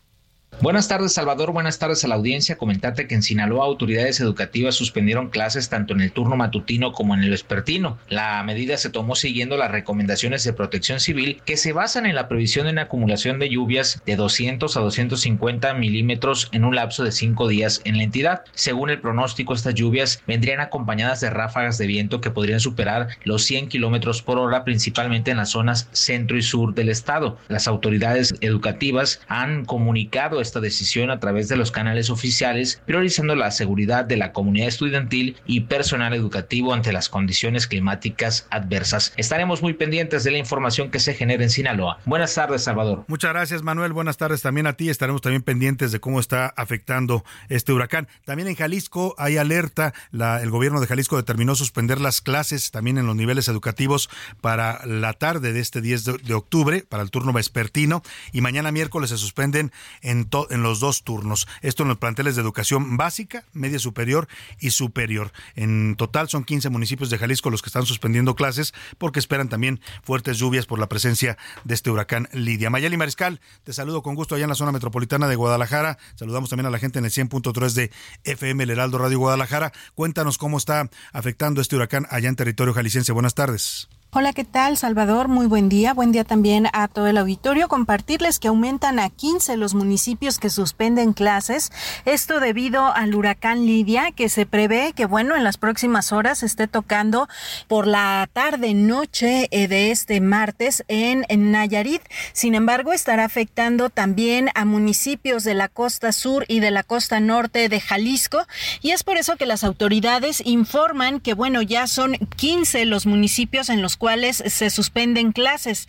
Buenas tardes, Salvador. Buenas tardes a la audiencia. Comentarte que en Sinaloa autoridades educativas suspendieron clases tanto en el turno matutino como en el vespertino. La medida se tomó siguiendo las recomendaciones de protección civil que se basan en la previsión de una acumulación de lluvias de 200 a 250 milímetros en un lapso de cinco días en la entidad. Según el pronóstico, estas lluvias vendrían acompañadas de ráfagas de viento que podrían superar los 100 kilómetros por hora, principalmente en las zonas centro y sur del estado. Las autoridades educativas han comunicado esta decisión a través de los canales oficiales, priorizando la seguridad de la comunidad estudiantil y personal educativo ante las condiciones climáticas adversas. Estaremos muy pendientes de la información que se genere en Sinaloa. Buenas tardes, Salvador. Muchas gracias, Manuel. Buenas tardes también a ti. Estaremos también pendientes de cómo está afectando este huracán. También en Jalisco hay alerta. el gobierno de Jalisco determinó suspender las clases también en los niveles educativos para la tarde de este 10 de, de octubre, para el turno vespertino. Y mañana miércoles se suspenden en en los dos turnos. Esto en los planteles de educación básica, media superior y superior. En total son 15 municipios de Jalisco los que están suspendiendo clases porque esperan también fuertes lluvias por la presencia de este huracán Lidia. Mayeli Mariscal, te saludo con gusto allá en la zona metropolitana de Guadalajara. Saludamos también a la gente en el 100.3 de FM, el Heraldo Radio Guadalajara. Cuéntanos cómo está afectando este huracán allá en territorio jalisciense. Buenas tardes. Hola, ¿qué tal, Salvador? Muy buen día. Buen día también a todo el auditorio. Compartirles que aumentan a 15 los municipios que suspenden clases. Esto debido al huracán Lidia, que se prevé que, bueno, en las próximas horas esté tocando por la tarde-noche eh, de este martes en, en Nayarit. Sin embargo, estará afectando también a municipios de la costa sur y de la costa norte de Jalisco. Y es por eso que las autoridades informan que, bueno, ya son 15 los municipios en los cuales se suspenden clases.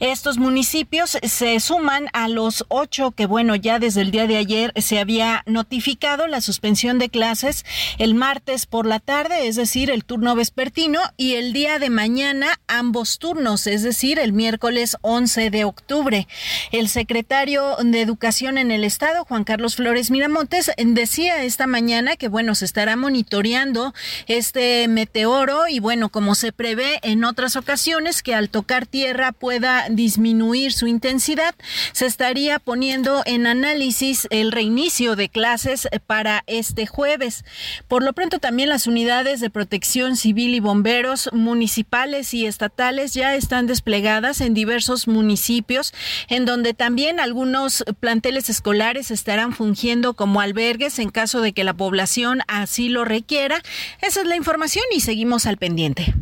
Estos municipios se suman a los ocho que, bueno, ya desde el día de ayer se había notificado la suspensión de clases el martes por la tarde, es decir, el turno vespertino, y el día de mañana ambos turnos, es decir, el miércoles 11 de octubre. El secretario de Educación en el Estado, Juan Carlos Flores Miramontes, decía esta mañana que, bueno, se estará monitoreando este meteoro y, bueno, como se prevé en otras ocasiones que al tocar tierra pueda disminuir su intensidad, se estaría poniendo en análisis el reinicio de clases para este jueves. Por lo pronto también las unidades de protección civil y bomberos municipales y estatales ya están desplegadas en diversos municipios en donde también algunos planteles escolares estarán fungiendo como albergues en caso de que la población así lo requiera. Esa es la información y seguimos al pendiente.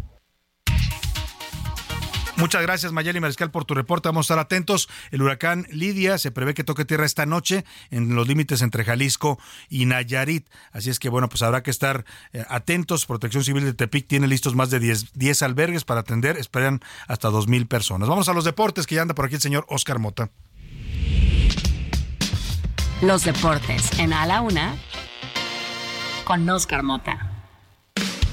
Muchas gracias Mayeli Mariscal por tu reporte. Vamos a estar atentos. El huracán Lidia se prevé que toque tierra esta noche en los límites entre Jalisco y Nayarit. Así es que bueno, pues habrá que estar eh, atentos. Protección Civil de Tepic tiene listos más de 10, 10 albergues para atender. Esperan hasta 2.000 personas. Vamos a los deportes que ya anda por aquí el señor Oscar Mota. Los deportes en A la Una con Oscar Mota.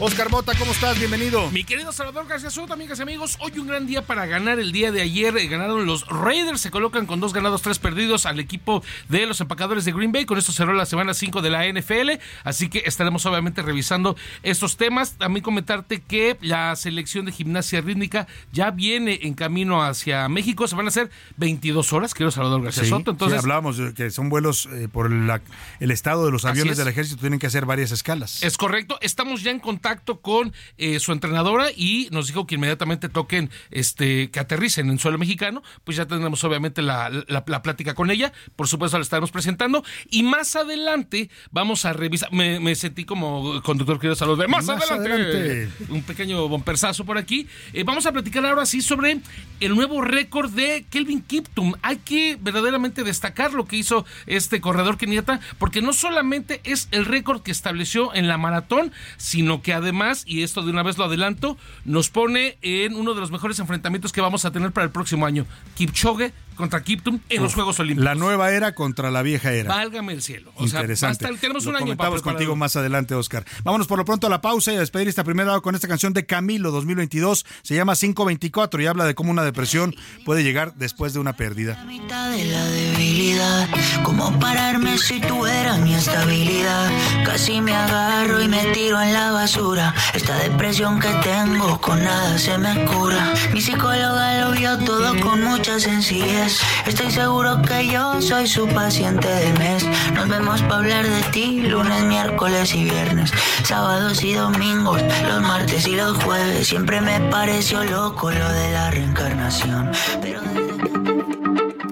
Oscar Mota, ¿cómo estás? Bienvenido. Mi querido Salvador García Soto, amigas y amigos, hoy un gran día para ganar. El día de ayer eh, ganaron los Raiders, se colocan con dos ganados, tres perdidos al equipo de los empacadores de Green Bay. Con esto cerró la semana 5 de la NFL, así que estaremos obviamente revisando estos temas. También comentarte que la selección de gimnasia rítmica ya viene en camino hacia México. Se van a hacer 22 horas, querido Salvador García Sí, Soto. Entonces, sí, hablábamos de que son vuelos eh, por la- el estado de los aviones es. del ejército, tienen que hacer varias escalas. Es correcto, estamos ya en contacto con eh, su entrenadora y nos dijo que inmediatamente toquen, este, que aterricen en suelo mexicano, pues ya tendremos obviamente la, la- la plática con ella, por supuesto la estaremos presentando. Y más adelante vamos a revisar, me, me sentí como conductor querido salud, de más, Más adelante. adelante. un pequeño bompersazo por aquí, Eh, vamos a platicar ahora sí sobre el nuevo récord de Kelvin Kiptum, hay que verdaderamente destacar lo que hizo este corredor keniata, porque no solamente es el récord que estableció en la maratón, sino que además, y esto de una vez lo adelanto, nos pone en uno de los mejores enfrentamientos que vamos a tener para el próximo año. Kipchoge contra Kiptum en los Uf, Juegos Olímpicos. La nueva era contra la vieja era. Válgame el cielo. O sea, Interesante. estar- tenemos Lo un año para comentamos prepararlo. contigo más adelante, Oscar. Vámonos por lo pronto a la pausa y a despedir esta primera hora con esta canción de Camilo 2022. Se llama 524 y habla de cómo una depresión puede llegar después de una pérdida. mitad de la debilidad. ¿Cómo pararme si tú eras mi estabilidad? Casi me agarro y me tiro en la basura. Esta depresión que tengo con nada se me cura. Mi psicóloga lo vio todo con mucha sencillez. Estoy seguro que yo soy su paciente del mes. Nos vemos para hablar de ti lunes, miércoles y viernes. Sábados y domingos, los martes y los jueves. Siempre me pareció loco lo de la reencarnación. Pero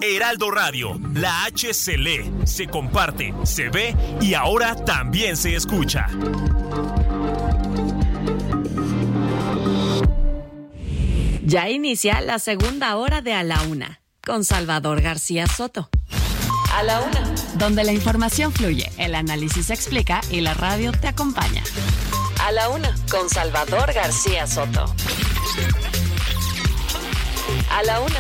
Heraldo Radio, la H se lee, se comparte, se ve y ahora también se escucha. Ya inicia la segunda hora de A la Una con Salvador García Soto. A la Una. Donde la información fluye, el análisis se explica y la radio te acompaña. A la Una con Salvador García Soto. A la Una.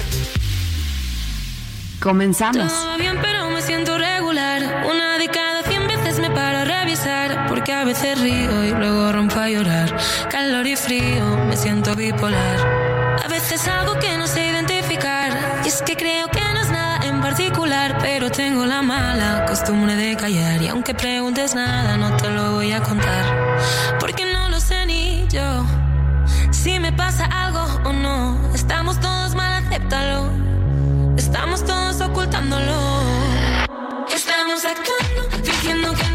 Comenzamos. Todo va bien, pero me siento regular. Una de cada cien veces me paro a revisar. Porque a veces río y luego rompo a llorar. Calor y frío, me siento bipolar. A veces algo que no sé. Es que creo que no es nada en particular. Pero tengo la mala costumbre de callar. Y aunque preguntes nada, no te lo voy a contar. Porque no lo sé ni yo. Si me pasa algo o no. Estamos todos mal, acéptalo. Estamos todos ocultándolo. Estamos actuando, fingiendo que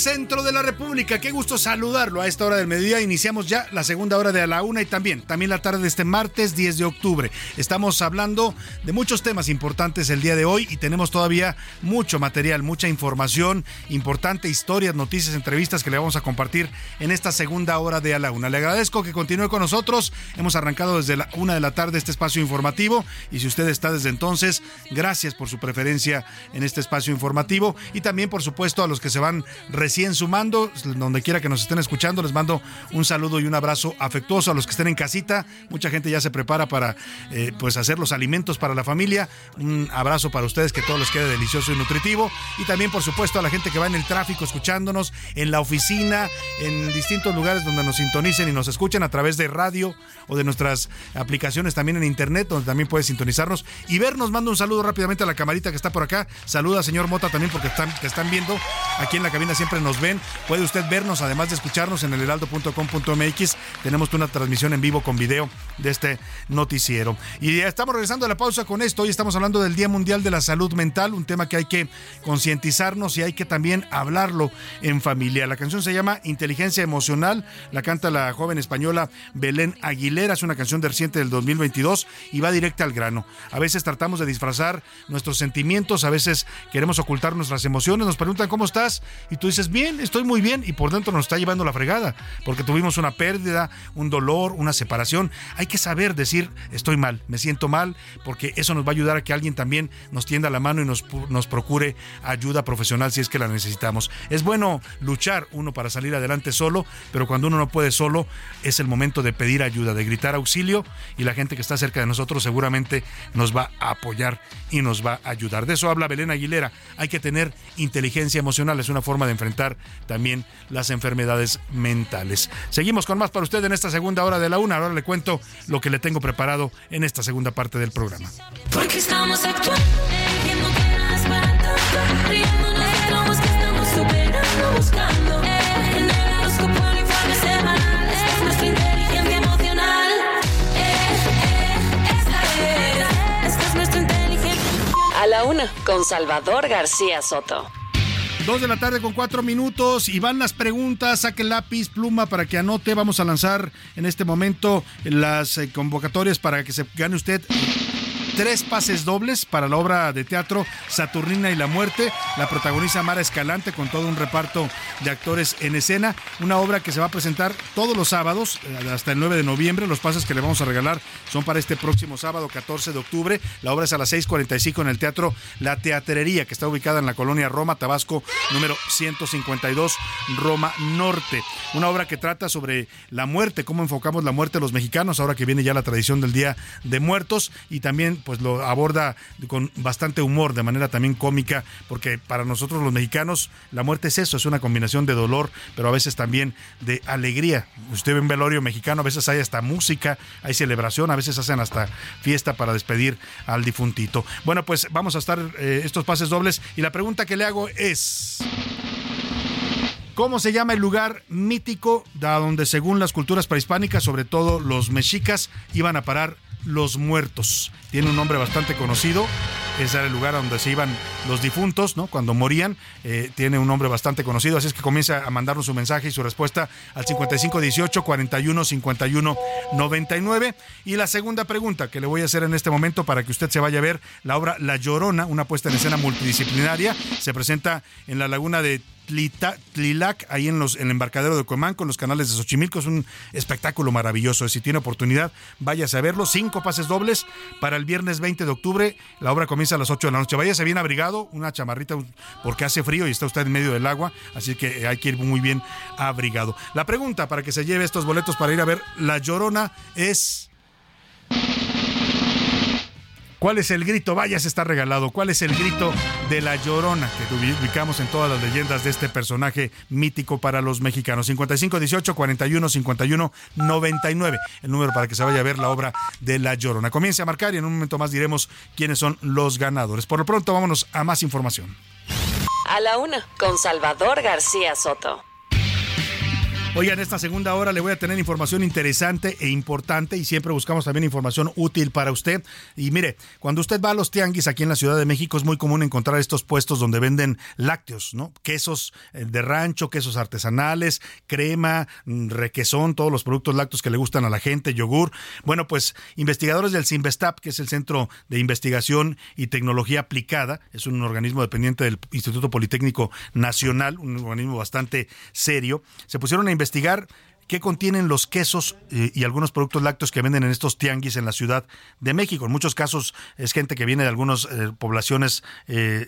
centro de la República. Qué gusto saludarlo a esta hora del mediodía. Iniciamos ya la segunda hora de a la una y también, también la tarde de este martes 10 de octubre. Estamos hablando de muchos temas importantes el día de hoy y tenemos todavía mucho material, mucha información importante, historias, noticias, entrevistas que le vamos a compartir en esta segunda hora de a la una. Le agradezco que continúe con nosotros. Hemos arrancado desde la una de la tarde este espacio informativo y si usted está desde entonces, gracias por su preferencia en este espacio informativo y también, por supuesto, a los que se van recién sumando, donde quiera que nos estén escuchando, les mando un saludo y un abrazo afectuoso a los que estén en casita. Mucha gente ya se prepara para eh, pues hacer los alimentos para la familia. Un abrazo para ustedes, que todo les quede delicioso y nutritivo. Y también, por supuesto, a la gente que va en el tráfico escuchándonos, en la oficina, en distintos lugares donde nos sintonicen y nos escuchen a través de radio o de nuestras aplicaciones también en internet, donde también puedes sintonizarnos y vernos. Mando un saludo rápidamente a la camarita que está por acá. Saluda, señor Mota, también porque están, te están viendo. Aquí en la cabina siempre nos ven. Puede usted vernos, además de escucharnos en el heraldo.com.mx. Tenemos una transmisión en vivo con video de este noticiero. Y ya estamos regresando a la pausa con esto. Hoy estamos hablando del Día Mundial de la Salud Mental, un tema que hay que concientizarnos y hay que también hablarlo en familia. La canción se llama Inteligencia Emocional. La canta la joven española Belén Aguilera. Es una canción de reciente del 2022 y va directa al grano. A veces tratamos de disfrazar nuestros sentimientos, a veces queremos ocultar nuestras emociones. Nos preguntan cómo estás y tú dices, bien, estoy muy bien y por dentro nos está llevando la fregada porque tuvimos una pérdida, un dolor, una separación. Hay que saber decir, estoy mal, me siento mal, porque eso nos va a ayudar a que alguien también nos tienda la mano y nos, nos procure ayuda profesional si es que la necesitamos. Es bueno luchar uno para salir adelante solo, pero cuando uno no puede solo, es el momento de pedir ayuda, de gritar auxilio y la gente que está cerca de nosotros seguramente nos va a apoyar y nos va a ayudar. De eso habla Belén Aguilera. Hay que tener inteligencia emocional, es una forma de enfrentar también las enfermedades mentales. Seguimos con más para usted en esta segunda hora de la una. Ahora le cuento lo que le tengo preparado en esta segunda parte del programa. Porque estamos actuando, buscando. A la una, con Salvador García Soto. Dos de la tarde con cuatro minutos y van las preguntas, saque lápiz, pluma para que anote. Vamos a lanzar en este momento las eh, convocatorias para que se gane usted tres pases dobles para la obra de teatro Saturnina y la Muerte. La protagoniza Mara Escalante con todo un reparto de actores en escena. Una obra que se va a presentar todos los sábados eh, hasta el 9 de noviembre. Los pases que le vamos a regalar son para este próximo sábado 14 de octubre. La obra es a las 6.45 en el Teatro La Teatrería, que está ubicada en la colonia Roma, Tabasco, número 152, Roma Norte. Una obra que trata sobre la muerte, cómo enfocamos la muerte de los mexicanos, ahora que viene ya la tradición del Día de Muertos, y también pues lo aborda con bastante humor, de manera también cómica, porque para nosotros los mexicanos la muerte es eso, es una combinación de dolor, pero a veces también de alegría. Usted ve un velorio mexicano, a veces hay hasta música, hay celebración, a veces hacen hasta fiesta para despedir al difuntito. Bueno, pues vamos a estar eh, estos pases dobles y la pregunta que le hago es... ¿Cómo se llama el lugar mítico da donde según las culturas prehispánicas, sobre todo los mexicas, iban a parar los muertos? Tiene un nombre bastante conocido. Ese era el lugar donde se iban los difuntos, ¿no? Cuando morían. Eh, tiene un nombre bastante conocido. Así es que comienza a mandarnos su mensaje y su respuesta al 5518 41 51 99. Y la segunda pregunta que le voy a hacer en este momento para que usted se vaya a ver la obra La Llorona, una puesta en escena multidisciplinaria. Se presenta en la laguna de Tlilac, ahí en, los, en el embarcadero de Cuemán, con los canales de Xochimilco. Es un espectáculo maravilloso. Si tiene oportunidad, váyase a verlo. Cinco pases dobles para el viernes 20 de octubre. La obra comienza a las 8 de la noche. Váyase bien abrigado, una chamarrita, porque hace frío y está usted en medio del agua. Así que hay que ir muy bien abrigado. La pregunta para que se lleve estos boletos para ir a ver La Llorona es... ¿Cuál es el grito? Vaya, se está regalado. ¿Cuál es el grito de la llorona que ubicamos en todas las leyendas de este personaje mítico para los mexicanos? 55 18 41 51 99. El número para que se vaya a ver la obra de la llorona. Comience a marcar y en un momento más diremos quiénes son los ganadores. Por lo pronto, vámonos a más información. A la una, con Salvador García Soto. Oigan, en esta segunda hora le voy a tener información interesante e importante y siempre buscamos también información útil para usted. Y mire, cuando usted va a los tianguis aquí en la Ciudad de México es muy común encontrar estos puestos donde venden lácteos, ¿no? Quesos eh, de rancho, quesos artesanales, crema, mm, requesón, todos los productos lácteos que le gustan a la gente, yogur. Bueno, pues investigadores del CINVESTAP, que es el Centro de Investigación y Tecnología Aplicada, es un organismo dependiente del Instituto Politécnico Nacional, un organismo bastante serio, se pusieron a investigar qué contienen los quesos eh, y algunos productos lácteos que venden en estos tianguis en la Ciudad de México. En muchos casos es gente que viene de algunas eh, poblaciones eh,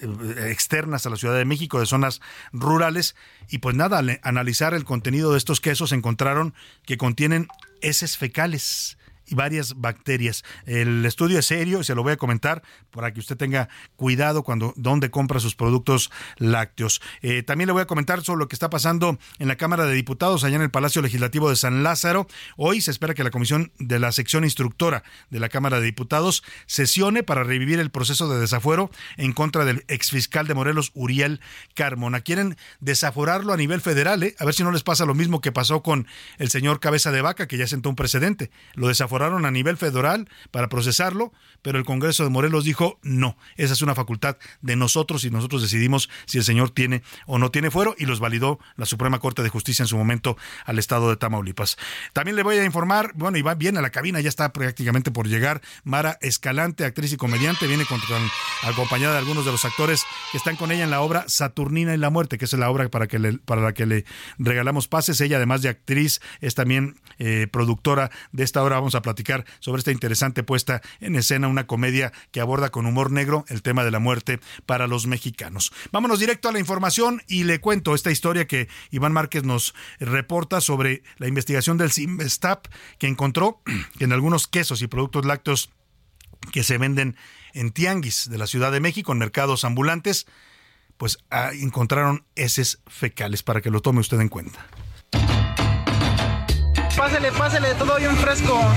externas a la Ciudad de México, de zonas rurales. Y pues nada, al analizar el contenido de estos quesos encontraron que contienen heces fecales varias bacterias. El estudio es serio y se lo voy a comentar para que usted tenga cuidado cuando dónde compra sus productos lácteos. Eh, también le voy a comentar sobre lo que está pasando en la Cámara de Diputados allá en el Palacio Legislativo de San Lázaro. Hoy se espera que la comisión de la sección instructora de la Cámara de Diputados sesione para revivir el proceso de desafuero en contra del exfiscal de Morelos, Uriel Carmona. Quieren desaforarlo a nivel federal, ¿eh? a ver si no les pasa lo mismo que pasó con el señor Cabeza de Vaca, que ya sentó un precedente. Lo desaforaron a nivel federal para procesarlo, pero el Congreso de Morelos dijo no, esa es una facultad de nosotros y nosotros decidimos si el señor tiene o no tiene fuero y los validó la Suprema Corte de Justicia en su momento al estado de Tamaulipas. También le voy a informar, bueno, y va bien a la cabina, ya está prácticamente por llegar Mara Escalante, actriz y comediante, viene con, acompañada de algunos de los actores que están con ella en la obra Saturnina y la muerte, que es la obra para la que le regalamos pases. Ella, además de actriz, es también eh, productora de esta obra. Vamos a platicar sobre esta interesante puesta en escena, una comedia que aborda con humor negro el tema de la muerte para los mexicanos. Vámonos directo a la información y le cuento esta historia que Iván Márquez nos reporta sobre la investigación del Simstap que encontró que en algunos quesos y productos lácteos que se venden en tianguis de la Ciudad de México, en mercados ambulantes, pues ah, encontraron heces fecales para que lo tome usted en cuenta. Pásele, pásele, todo bien fresco.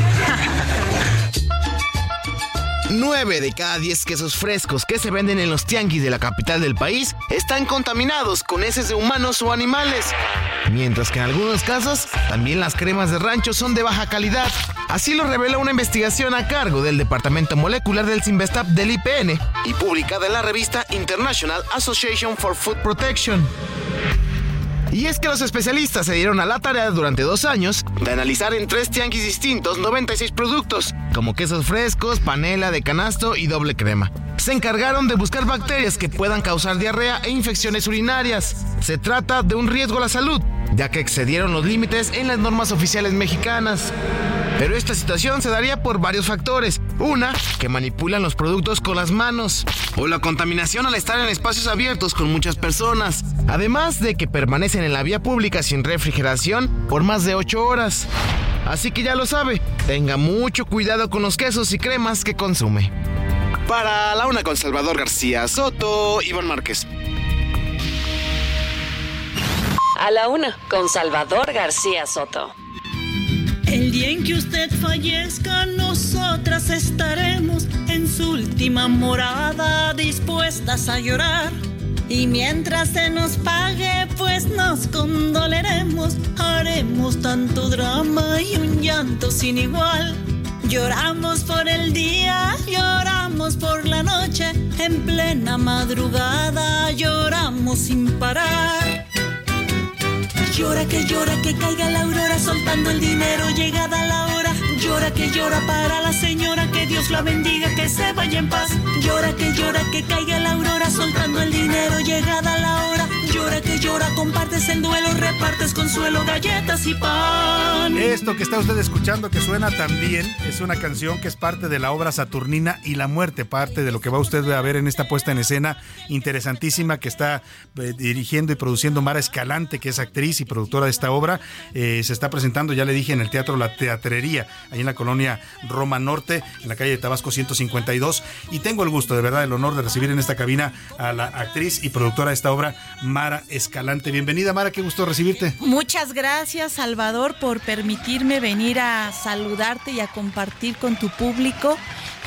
9 de cada 10 quesos frescos que se venden en los tianguis de la capital del país están contaminados con heces de humanos o animales. Mientras que en algunos casos también las cremas de rancho son de baja calidad. Así lo revela una investigación a cargo del Departamento Molecular del Simvestap del IPN y publicada en la revista International Association for Food Protection. Y es que los especialistas se dieron a la tarea durante dos años de analizar en tres tianguis distintos 96 productos, como quesos frescos, panela de canasto y doble crema. Se encargaron de buscar bacterias que puedan causar diarrea e infecciones urinarias. Se trata de un riesgo a la salud, ya que excedieron los límites en las normas oficiales mexicanas. Pero esta situación se daría por varios factores. Una, que manipulan los productos con las manos. O la contaminación al estar en espacios abiertos con muchas personas. Además de que permanecen en la vía pública sin refrigeración por más de 8 horas. Así que ya lo sabe, tenga mucho cuidado con los quesos y cremas que consume. Para la una con Salvador García Soto, Iván Márquez. A la una con Salvador García Soto. El día en que usted fallezca, nosotras estaremos en su última morada, dispuestas a llorar. Y mientras se nos pague, pues nos condoleremos. Haremos tanto drama y un llanto sin igual. Lloramos por el día, lloramos por la noche. En plena madrugada, lloramos sin parar. Llora que llora que caiga la aurora soltando el dinero llegada la hora. Llora que llora para la señora que Dios la bendiga que se vaya en paz. Llora que llora que caiga la aurora soltando el dinero llegada la hora. Llora que llora compartes el duelo repartes consuelo galletas y pan. Esto que está usted escuchando que suena también es una canción que es parte de la obra Saturnina y la muerte, parte de lo que va usted a ver en esta puesta en escena interesantísima que está eh, dirigiendo y produciendo Mara Escalante, que es actriz y productora de esta obra. Eh, se está presentando, ya le dije, en el Teatro La Teatrería, ahí en la colonia Roma Norte, en la calle de Tabasco 152. Y tengo el gusto, de verdad, el honor de recibir en esta cabina a la actriz y productora de esta obra, Mara Escalante. Bienvenida, Mara, qué gusto recibirte. Muchas gracias, Salvador, por permitirme venir a saludarte y a compartir con tu público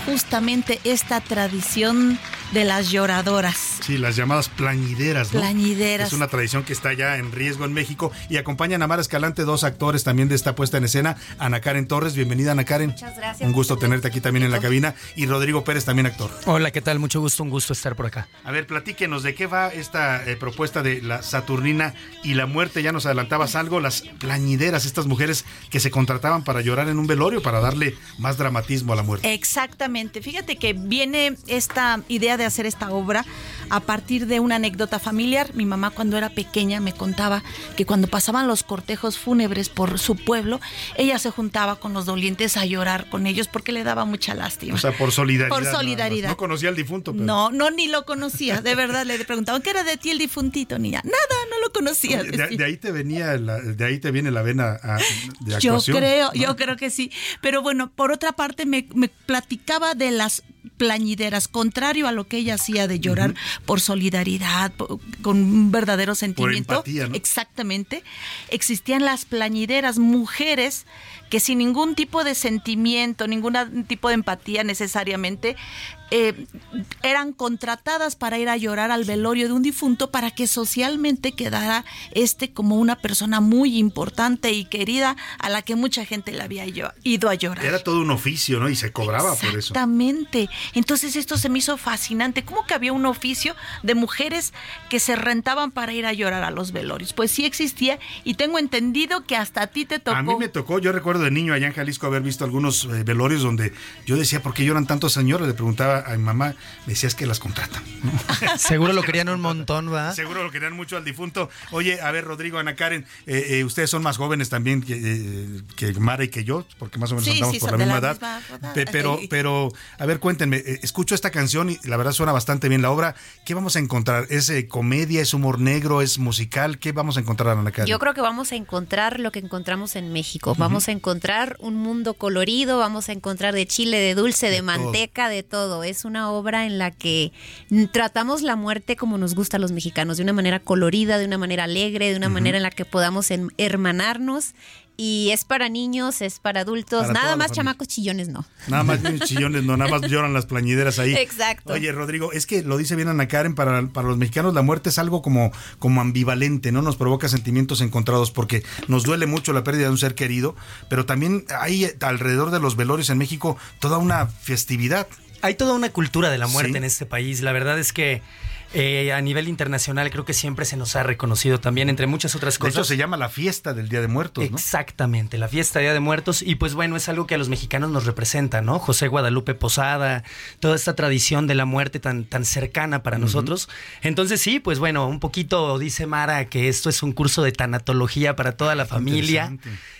justamente esta tradición de las lloradoras. Sí, las llamadas plañideras, ¿no? Plañideras. Es una tradición que está ya en riesgo en México y acompañan a Mara Escalante dos actores también de esta puesta en escena, Ana Karen Torres, bienvenida Ana Karen. Muchas gracias. Un gusto tenerte aquí también en la cabina y Rodrigo Pérez también actor. Hola, ¿qué tal? Mucho gusto, un gusto estar por acá. A ver, platíquenos de qué va esta eh, propuesta de la Saturnina y la muerte, ya nos adelantabas algo, las plañideras, estas mujeres que se contrataban para llorar en un velorio, para darle más dramatismo a la muerte. Exactamente, fíjate que viene esta idea de hacer esta obra a partir de una anécdota familiar. Mi mamá cuando era pequeña me contaba que cuando pasaban los cortejos fúnebres por su pueblo, ella se juntaba con los dolientes a llorar con ellos porque le daba mucha lástima. O sea, por solidaridad. Por solidaridad. No conocía al difunto. Pero... No, no, ni lo conocía. De verdad, le preguntaban, ¿qué era de ti el difuntito, niña? Nada, no lo conocía. De, de, ahí te venía, la, de ahí te viene la vena a, de actuación. Yo creo, ¿no? yo creo que sí. Pero bueno, por otra parte, me, me platicaba de las plañideras, contrario a lo que ella hacía de llorar uh -huh. por solidaridad, por, con un verdadero sentimiento. Por empatía, ¿no? Exactamente. Existían las plañideras, mujeres que sin ningún tipo de sentimiento, ningún tipo de empatía necesariamente, eh, eran contratadas para ir a llorar al velorio de un difunto para que socialmente quedara este como una persona muy importante y querida a la que mucha gente le había ido a llorar. Era todo un oficio, ¿no? Y se cobraba por eso. Exactamente. Entonces esto se me hizo fascinante. ¿Cómo que había un oficio de mujeres que se rentaban para ir a llorar a los velorios? Pues sí existía y tengo entendido que hasta a ti te tocó. A mí me tocó, yo recuerdo de niño allá en Jalisco haber visto algunos eh, velorios donde yo decía, ¿por qué lloran tantos señores? Le preguntaba a mi mamá, me decía, es que las contratan. Seguro lo querían un montón, ¿va? Seguro lo querían mucho al difunto. Oye, a ver, Rodrigo, Ana Karen, eh, eh, ustedes son más jóvenes también que, eh, que, Mara y que yo, porque más o menos sí, andamos sí, por la misma, la misma edad. Pe pero, pero, a ver, cuéntenme, escucho esta canción y la verdad suena bastante bien la obra. ¿Qué vamos a encontrar? ¿Es comedia, es humor negro, es musical? ¿Qué vamos a encontrar, Ana Karen? Yo creo que vamos a encontrar lo que encontramos en México. Vamos uh -huh. a encontrar un mundo colorido, vamos a encontrar de chile, de dulce, de, de manteca, todo. de todo. Es una obra en la que tratamos la muerte como nos gusta a los mexicanos, de una manera colorida, de una manera alegre, de una uh -huh. manera en la que podamos hermanarnos y es para niños, es para adultos, para nada más chamacos chillones no. Nada más chillones no, nada más lloran las plañideras ahí. Exacto. Oye, Rodrigo, es que lo dice bien Ana Karen, para, para los mexicanos la muerte es algo como, como ambivalente, ¿no? Nos provoca sentimientos encontrados porque nos duele mucho la pérdida de un ser querido, pero también hay alrededor de los velorios en México toda una festividad. Hay toda una cultura de la muerte ¿Sí? en este país. La verdad es que eh, a nivel internacional creo que siempre se nos ha reconocido también, entre muchas otras cosas. De hecho, se llama la fiesta del Día de Muertos, ¿no? Exactamente, la fiesta del Día de Muertos. Y pues bueno, es algo que a los mexicanos nos representa, ¿no? José Guadalupe Posada, toda esta tradición de la muerte tan, tan cercana para uh -huh. nosotros. Entonces sí, pues bueno, un poquito dice Mara que esto es un curso de tanatología para toda la familia.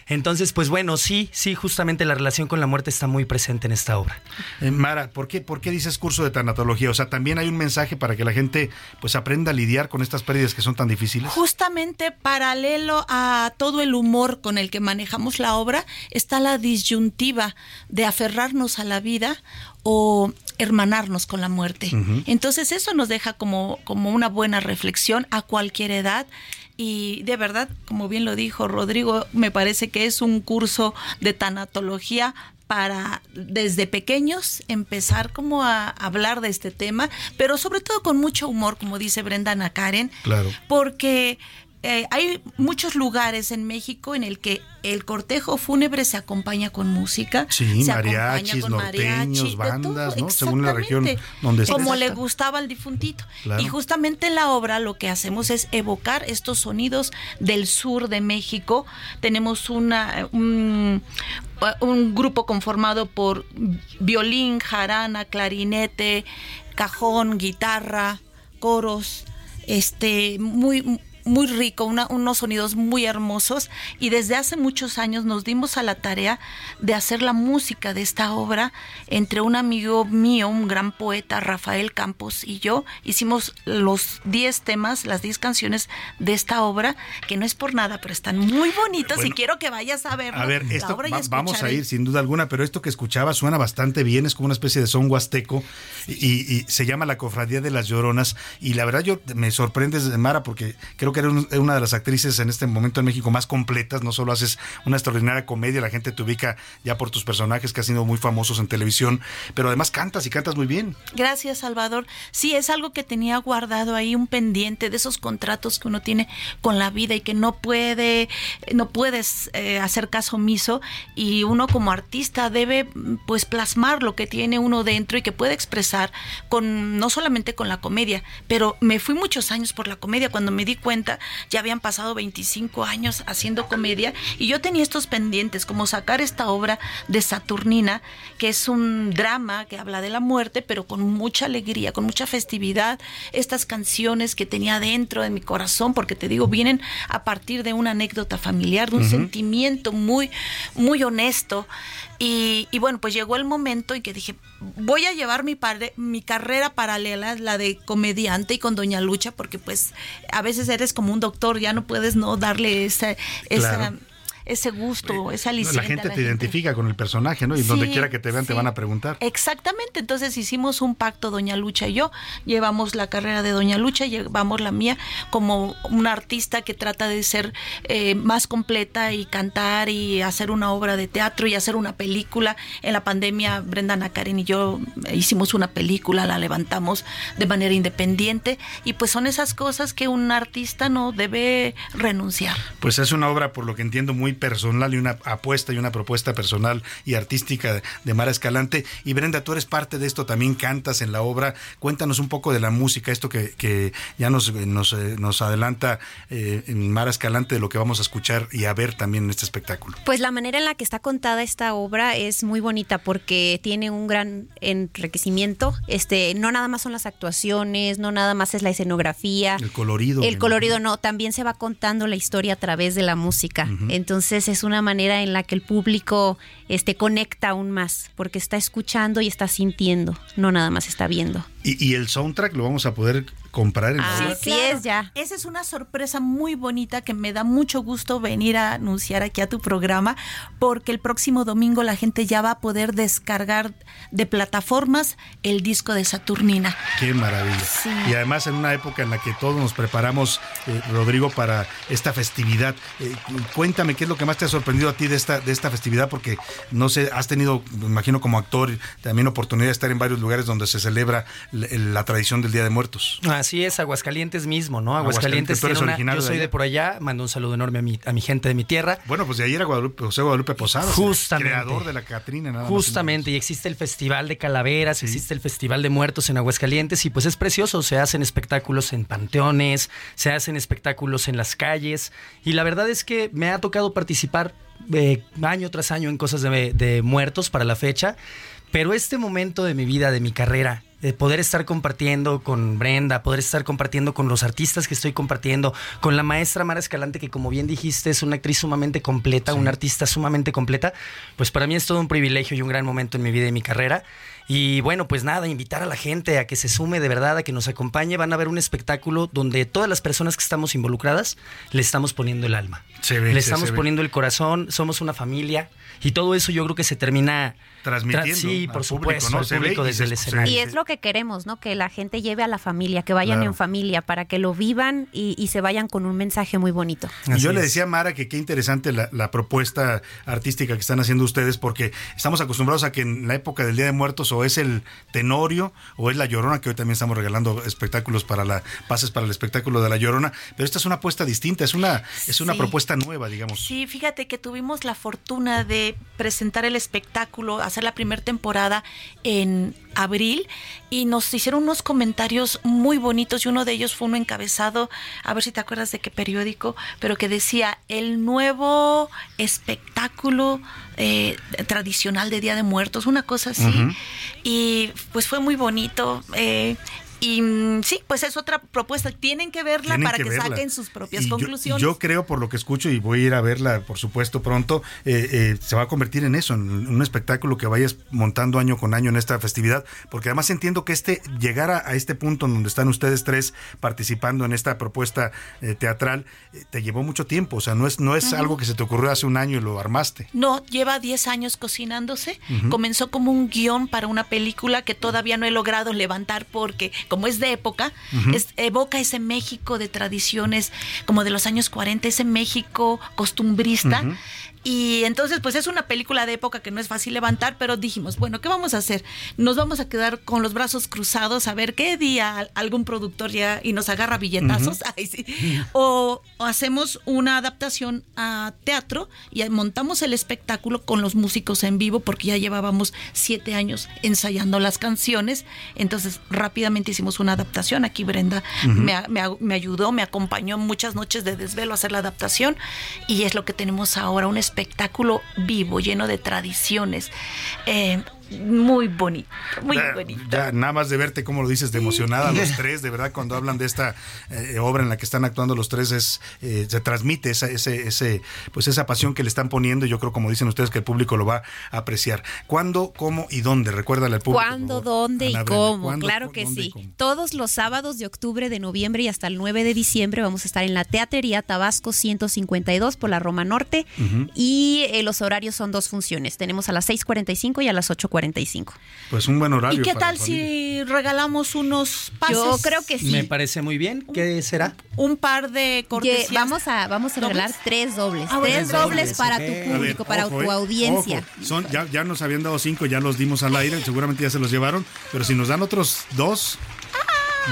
Entonces, pues bueno, sí, sí, justamente la relación con la muerte está muy presente en esta obra. Eh, Mara, ¿por qué, ¿por qué dices curso de tanatología? O sea, también hay un mensaje para que la gente pues aprenda a lidiar con estas pérdidas que son tan difíciles. Justamente paralelo a todo el humor con el que manejamos la obra, está la disyuntiva de aferrarnos a la vida o hermanarnos con la muerte. Uh -huh. Entonces eso nos deja como, como una buena reflexión a cualquier edad y de verdad, como bien lo dijo Rodrigo, me parece que es un curso de tanatología para desde pequeños empezar como a hablar de este tema, pero sobre todo con mucho humor, como dice Brenda Karen, claro. porque eh, hay muchos lugares en México en el que el cortejo fúnebre se acompaña con música, sí, se mariachis, con norteños, mariachi, bandas, ¿no? Según la región donde. Como le gustaba al difuntito. Claro. Y justamente en la obra lo que hacemos es evocar estos sonidos del sur de México. Tenemos una un, un grupo conformado por violín, jarana, clarinete, cajón, guitarra, coros, este muy muy rico, una, unos sonidos muy hermosos y desde hace muchos años nos dimos a la tarea de hacer la música de esta obra entre un amigo mío, un gran poeta, Rafael Campos y yo, hicimos los 10 temas, las 10 canciones de esta obra, que no es por nada, pero están muy bonitos bueno, y quiero que vayas a verlo. A ver, esto va, vamos a ir sin duda alguna, pero esto que escuchaba suena bastante bien, es como una especie de son huasteco y, y se llama La Cofradía de las Lloronas y la verdad yo me sorprende, Mara, porque creo que eres una de las actrices en este momento en México más completas, no solo haces una extraordinaria comedia, la gente te ubica ya por tus personajes que han sido muy famosos en televisión, pero además cantas y cantas muy bien. Gracias, Salvador. Sí, es algo que tenía guardado ahí, un pendiente de esos contratos que uno tiene con la vida y que no puede, no puedes eh, hacer caso omiso y uno como artista debe pues plasmar lo que tiene uno dentro y que puede expresar con no solamente con la comedia, pero me fui muchos años por la comedia cuando me di cuenta cuenta, ya habían pasado 25 años haciendo comedia y yo tenía estos pendientes, como sacar esta obra de Saturnina, que es un drama que habla de la muerte, pero con mucha alegría, con mucha festividad, estas canciones que tenía dentro de mi corazón, porque te digo, vienen a partir de una anécdota familiar, de un sentimiento muy, muy honesto. Y, y, bueno, pues llegó el momento en que dije, voy a llevar mi, mi carrera paralela, la de comediante y con Doña Lucha, porque pues a veces eres como un doctor, ya no puedes no darle esa, esa ese gusto, esa licencia. La gente te identifica con el personaje, ¿no? Y donde quiera que te vean te van a preguntar. Exactamente, entonces hicimos un pacto Doña Lucha y yo, llevamos la carrera de Doña Lucha, llevamos la mía como una artista que trata de ser eh, más completa y cantar y hacer una obra de teatro y hacer una película. En la pandemia Brenda Karen y yo hicimos una película, la levantamos de manera independiente y pues son esas cosas que un artista no debe renunciar. Pues es una obra, por lo que entiendo, muy personal y una apuesta y una propuesta personal y artística de Mara Escalante. Y Brenda, tú eres parte de esto, también cantas en la obra. Cuéntanos un poco de la música, esto que, que ya nos, nos, eh, nos adelanta eh, en Mara Escalante de lo que vamos a escuchar y a ver también en este espectáculo. Pues la manera en la que está contada esta obra es muy bonita porque tiene un gran enriquecimiento. Este, no nada más son las actuaciones, no nada más es la escenografía. El colorido. El colorido no, también se va contando la historia a través de la música. Entonces, entonces es una manera en la que el público este, conecta aún más, porque está escuchando y está sintiendo, no nada más está viendo. Y, el soundtrack lo vamos a poder comprar en ah, Sí, es ya. Esa es una sorpresa muy bonita que me da mucho gusto venir a anunciar aquí a tu programa, porque el próximo domingo la gente ya va a poder descargar de plataformas el disco de Saturnina. Qué maravilla. Y además en una época en la que todos nos preparamos, eh, Rodrigo, para esta festividad. Eh, cuéntame qué es lo que más te ha sorprendido a ti de esta, de esta festividad, porque no sé, has tenido, me imagino como actor, también oportunidad de estar en varios lugares donde se celebra la, tradición del Día de Muertos. Así es, Aguascalientes mismo, ¿no? Aguascalientes, Aguascalientes yo soy de, por allá, mando un saludo enorme a mi, a mi gente de mi tierra. Bueno, pues de ahí era Guadalupe, José Guadalupe Posada, Justamente. creador de la Catrina. Nada Justamente, y existe el Festival de Calaveras, existe el Festival de Muertos en Aguascalientes, y pues es precioso, se hacen espectáculos en panteones, se hacen espectáculos en las calles, y la verdad es que me ha tocado participar eh, año tras año en cosas de, de muertos para la fecha, pero este momento de mi vida, de mi carrera, de poder estar compartiendo con Brenda, poder estar compartiendo con los artistas que estoy compartiendo, con la maestra Mara Escalante, que como bien dijiste es una actriz sumamente completa, una artista sumamente completa, pues para mí es todo un privilegio y un gran momento en mi vida y mi carrera. Y bueno, pues nada, invitar a la gente a que se sume de verdad, a que nos acompañe. Van a ver un espectáculo donde todas las personas que estamos involucradas le estamos poniendo el alma. le estamos poniendo el corazón, somos una familia. Y todo eso yo creo que se termina transmitiendo. sí, por supuesto, ¿no? público desde el escenario. Y es lo que queremos, ¿no? Que la gente lleve a la familia, que vayan en familia, para que lo vivan y, se vayan con un mensaje muy bonito. Y yo le decía a Mara que qué interesante la, propuesta artística que están haciendo ustedes, porque estamos acostumbrados a que en la época del Día de Muertos o es el Tenorio o es la Llorona, que hoy también estamos regalando espectáculos para la, pases para el espectáculo de la Llorona, pero esta es una apuesta distinta, es una, es una propuesta nueva, digamos. Sí, fíjate que tuvimos la fortuna de presentar el espectáculo, hacer la primera temporada en abril y nos hicieron unos comentarios muy bonitos y uno de ellos fue uno encabezado, a ver si te acuerdas de qué periódico, pero que decía el nuevo espectáculo eh, tradicional de Día de Muertos, una cosa así. Y pues fue muy bonito. Eh, y mm, sí, pues es otra propuesta. Tienen que verla para que, saquen sus propias conclusiones. Yo, creo, por lo que escucho, y voy a ir a verla, por supuesto, pronto, eh, eh, se va a convertir en eso, en un espectáculo que vayas montando año con año en esta festividad, porque además entiendo que este llegar a, este punto en donde están ustedes tres participando en esta propuesta eh, teatral, te llevó mucho tiempo. O sea, no es, no es algo que se te ocurrió hace un año y lo armaste. No, lleva 10 años cocinándose. Comenzó como un guion para una película que todavía no he logrado levantar porque como es de época, evoca ese México de tradiciones como de los años 40, ese México costumbrista. Y entonces, pues es una película de época que no es fácil levantar, pero dijimos, bueno, ¿qué vamos a hacer? Nos vamos a quedar con los brazos cruzados a ver qué día algún productor ya y nos agarra billetazos. o, hacemos una adaptación a teatro y montamos el espectáculo con los músicos en vivo, porque ya llevábamos siete años ensayando las canciones. Entonces, rápidamente hicimos una adaptación. Aquí Brenda me, me ayudó, me acompañó muchas noches de desvelo a hacer la adaptación y es lo que tenemos ahora, un espectáculo vivo, lleno de tradiciones. Eh, muy bonito, muy Ya- bonito. Ya, nada más de verte cómo lo dices de emocionada los tres, de verdad, cuando hablan de esta eh, obra en la que están actuando los tres, es, eh, se transmite esa, ese, ese, pues esa pasión que le están poniendo y yo creo, como dicen ustedes, que el público lo va a apreciar. ¿Cuándo, cómo y dónde? Recuérdale al público. ¿Cuándo, dónde y Brenda, cómo? ¿cuándo, Claro que sí. Todos los sábados de octubre, de noviembre y hasta el 9 de diciembre vamos a estar en la Teatería Tabasco 152 por la Roma Norte y eh, los horarios son dos funciones. Tenemos a las 6.45 y a las 8.45. Pues un buen horario. ¿Y qué para tal si regalamos unos pases? Yo creo que sí. Me parece muy bien. ¿Qué será? Un par de cortesías. Vamos a vamos a regalar ¿Dobles? tres dobles, Ah, bueno, tres dobles dobles, para tu ver, público, para Ojo, tu eh, audiencia. ojo. Son, ya, ya nos habían dado cinco, ya los dimos al aire, seguramente ya se los llevaron, pero si nos dan otros dos,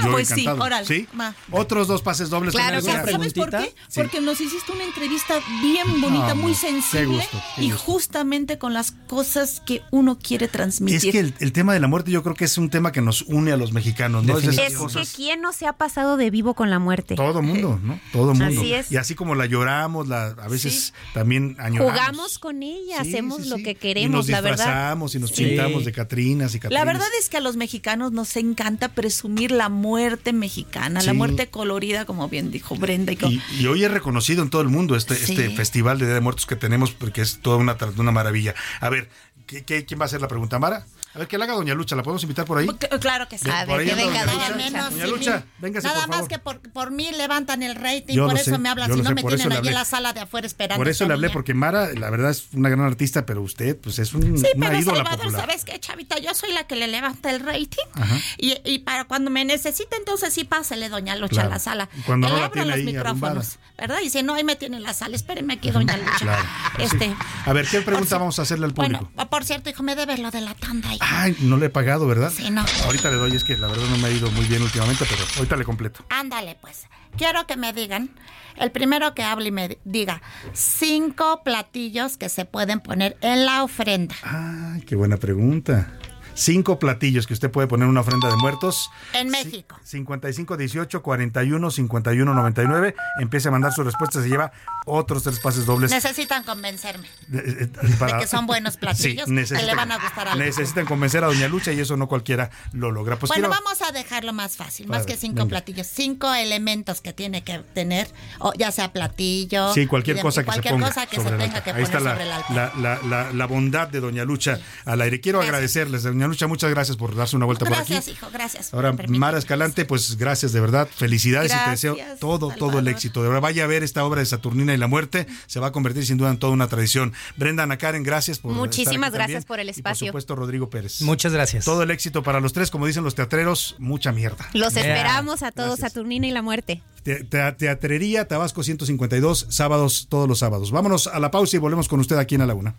yo pues sí, órale, ¿Sí? Otros dos pases dobles. Claro. ¿Sabes por qué? Sí. Porque nos hiciste una entrevista bien bonita, No, muy no, qué sensible gusto, qué y gusto. justamente con las cosas que uno quiere transmitir. Es que el, el tema de la muerte yo creo que es un tema que nos une a los mexicanos, ¿no? Es que quién no se ha pasado de vivo con la muerte. Todo mundo, ¿no? Todo mundo. Así es. Y así como la lloramos, la, a veces también añoramos. Jugamos con ella, Sí, hacemos sí, lo que y queremos, nos la verdad. disfrazamos y nos Sí. pintamos de Catrinas y Catrinas. La verdad es que a los mexicanos nos encanta presumir la muerte mexicana, la muerte colorida, como bien dijo Brenda. Y, co- Y, y hoy es reconocido en todo el mundo este, Sí. este festival de Día de Muertos que tenemos, porque es toda una, una maravilla. A ver, ¿qué, qué- quién va a hacer la pregunta? ¿Mara? A ver, que la haga Doña Lucha, ¿la podemos invitar por ahí? C- Claro que sí. A ver, que venga Doña Lucha. Doña Lucha, véngase, Nada más que por, por mí levantan el rating, por eso me hablan, si no me tienen allí en la sala de afuera esperando. Por eso le hablé, porque Mara, la verdad, es una gran artista, pero usted, pues es un, Sí, una pero ídola Salvador, popular. ¿sabes qué, Chavita? Yo soy la que le levanta el rating. Ajá. Y, y para cuando me necesite, entonces sí pásele, doña Lucha, Claro. a la sala. Cuando que no tiene los micrófonos, ¿verdad? Y si no, ahí me tiene en la sala. Espéreme aquí, doña Lucha. Claro, pues sí. este, A ver, ¿qué pregunta vamos a hacerle al público? bueno, por cierto, hijo, me debes lo de la tanda. hijo. Ay, no le he pagado, ¿verdad? Sí, no. Ahorita le doy, es que la verdad no me ha ido muy bien últimamente, pero ahorita le completo. Ándale, pues. Quiero que me digan, el primero que hable y me diga, cinco platillos que se pueden poner en la ofrenda. Ay, qué buena pregunta. Cinco platillos que usted puede poner en una ofrenda de muertos. En México. 55 18 41 51 99. Empiece a mandar sus respuestas. Se lleva otros tres pases dobles. Necesitan convencerme Eh, eh, de que son buenos platillos que necesitan- le van a gustar a Necesitan convencer a Doña Lucha y eso no cualquiera lo logra. Pues bueno, quiero- vamos a dejarlo más fácil, más ver, que cinco venga. platillos, cinco elementos que tiene que tener, o ya sea platillo, Sí, cualquier de- cosa que cualquier se ponga cosa que se sobre tenga que Ahí poner está la, sobre el altar. la, la, la- la bondad de Doña Lucha al aire. Quiero agradecerles, Doña Lucha, muchas gracias por darse una vuelta Gracias, por aquí. hijo, gracias. Ahora. Mara Escalante, pues gracias de verdad, felicidades y te Gracias, deseo todo, todo el éxito. De verdad, vaya a ver esta obra de Saturnina y la muerte, se va a convertir sin duda en toda una tradición. Brenda, Ana Karen, gracias por Muchísimas estar aquí gracias también. por el Y por espacio. supuesto, Rodrigo Pérez. Muchas gracias. Todo el éxito para los tres, como dicen los teatreros, mucha mierda. Los Yeah. esperamos a todos, Saturnina y la muerte. Te- te- Teatrería Tabasco 152, sábados, todos los sábados. Vámonos a la pausa y volvemos con usted aquí en A la Una.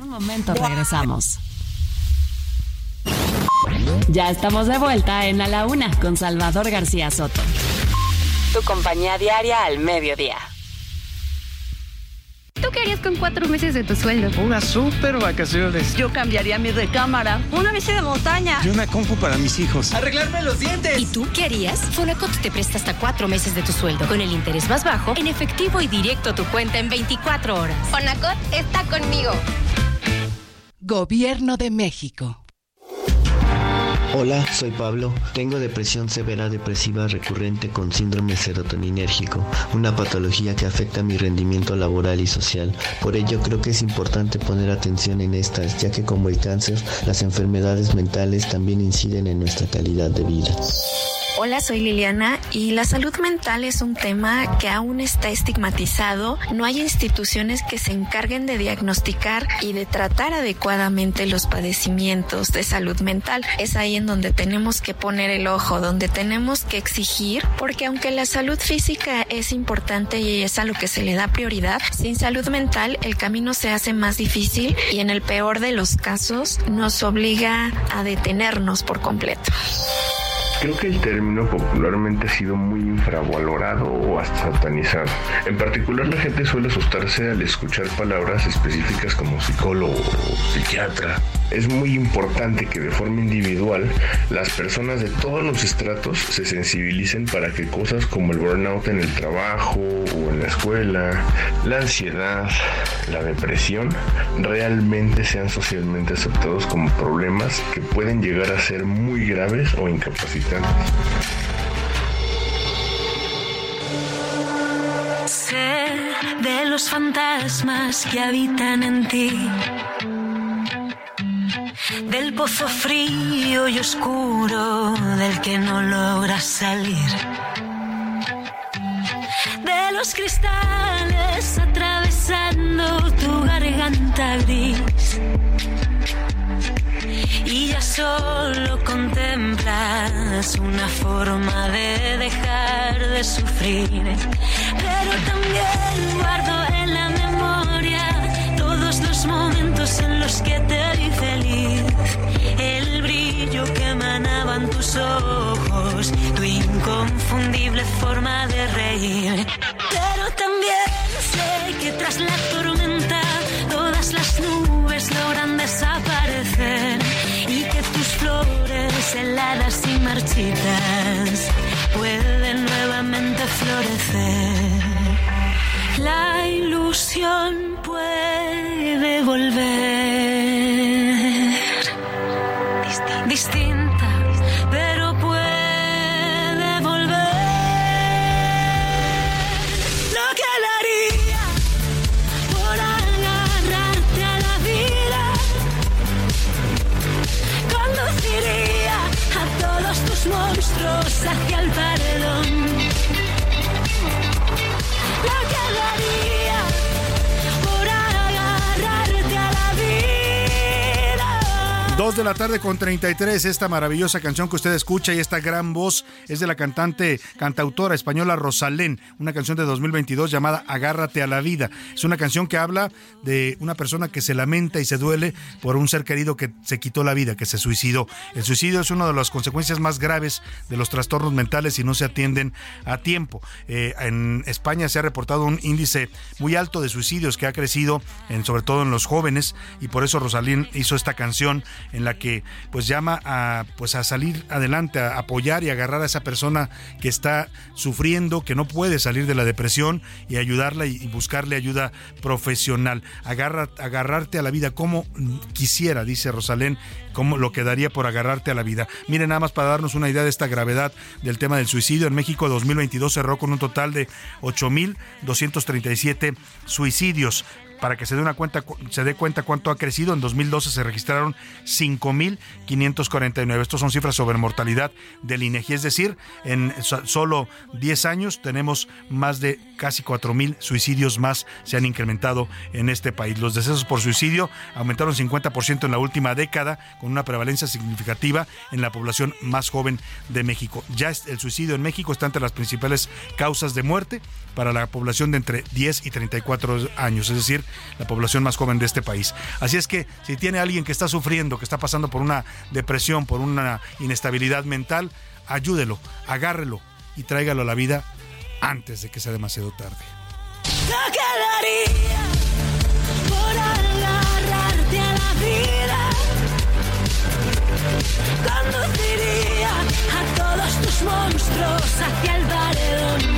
Un momento, regresamos. Ya estamos de vuelta en A la Una con Salvador García Soto. Tu compañía diaria al mediodía. ¿Tú qué harías con cuatro meses de tu sueldo? Unas super vacaciones. Yo cambiaría mi recámara. Una bici de montaña. Y una compu para mis hijos. Arreglarme los dientes. ¿Y tú qué harías? Fonacot te presta hasta cuatro meses de tu sueldo con el interés más bajo en efectivo y directo a tu cuenta en 24 horas. Fonacot está conmigo. Gobierno de México. Hola, soy Pablo. Tengo depresión severa depresiva recurrente con síndrome serotoninérgico, una patología que afecta mi rendimiento laboral y social. Por ello creo que es importante poner atención en estas, ya que como el cáncer, las enfermedades mentales también inciden en nuestra calidad de vida. Hola, soy Liliana y la salud mental es un tema que aún está estigmatizado. No hay instituciones que se encarguen de diagnosticar y de tratar adecuadamente los padecimientos de salud mental. Es ahí en donde tenemos que poner el ojo, donde tenemos que exigir, porque aunque la salud física es importante y es a lo que se le da prioridad, sin salud mental el camino se hace más difícil y en el peor de los casos nos obliga a detenernos por completo. Creo que el término popularmente ha sido muy infravalorado o hasta satanizado. En particular la gente suele asustarse al escuchar palabras específicas como psicólogo o psiquiatra. Es muy importante que de forma individual las personas de todos los estratos se sensibilicen para que cosas como el burnout en el trabajo o en la escuela, la ansiedad, la depresión, realmente sean socialmente aceptados como problemas que pueden llegar a ser muy graves o incapacitantes. Sé de los fantasmas que habitan en ti, del pozo frío y oscuro del que no logras salir, de los cristales atravesando tu garganta gris. Y ya solo contemplas una forma de dejar de sufrir. Pero también guardo en la memoria todos los momentos en los que te vi feliz. El brillo que emanaban tus ojos, tu inconfundible forma de reír. Pero también sé que tras la tormenta las nubes logran desaparecer y que tus flores heladas y marchitas pueden nuevamente florecer. La ilusión puede volver. Distinta, la tarde con 33, esta maravillosa canción que usted escucha y esta gran voz es de la cantante, cantautora española Rosalén, una canción de 2022 llamada Agárrate a la vida. Es una canción que habla de una persona que se lamenta y se duele por un ser querido que se quitó la vida, que se suicidó. El suicidio es una de las consecuencias más graves de los trastornos mentales si no se atienden a tiempo. Eh, en España se ha reportado un índice muy alto de suicidios que ha crecido, sobre todo en los jóvenes, y por eso Rosalín hizo esta canción en la que pues llama a pues a salir adelante, a apoyar y agarrar a esa persona que está sufriendo, que no puede salir de la depresión y ayudarla y, buscarle ayuda profesional. Agarra, agarrarte a la vida como quisiera, dice Rosalén, como lo que daría por agarrarte a la vida. Miren nada más para darnos una idea de esta gravedad del tema del suicidio. En México 2022 cerró con un total de 8.237 suicidios para que se dé una cuenta se dé cuenta cuánto ha crecido. En 2012 se registraron 5549 estos son cifras sobre mortalidad del INEGI. Es decir en so- solo 10 años tenemos más de casi 4000 suicidios más se han incrementado en este país. Los decesos por suicidio aumentaron 50% en la última década con una prevalencia significativa en la población más joven de México. Ya el suicidio en México está entre las principales causas de muerte para la población de entre 10 y 34 años, es decir, la población más joven de este país. Así es que si tiene alguien que está sufriendo, que está pasando por una depresión, por una inestabilidad mental, ayúdelo, agárrelo y tráigalo a la vida antes de que sea demasiado tarde. Conduciría a todos tus monstruos hacia el.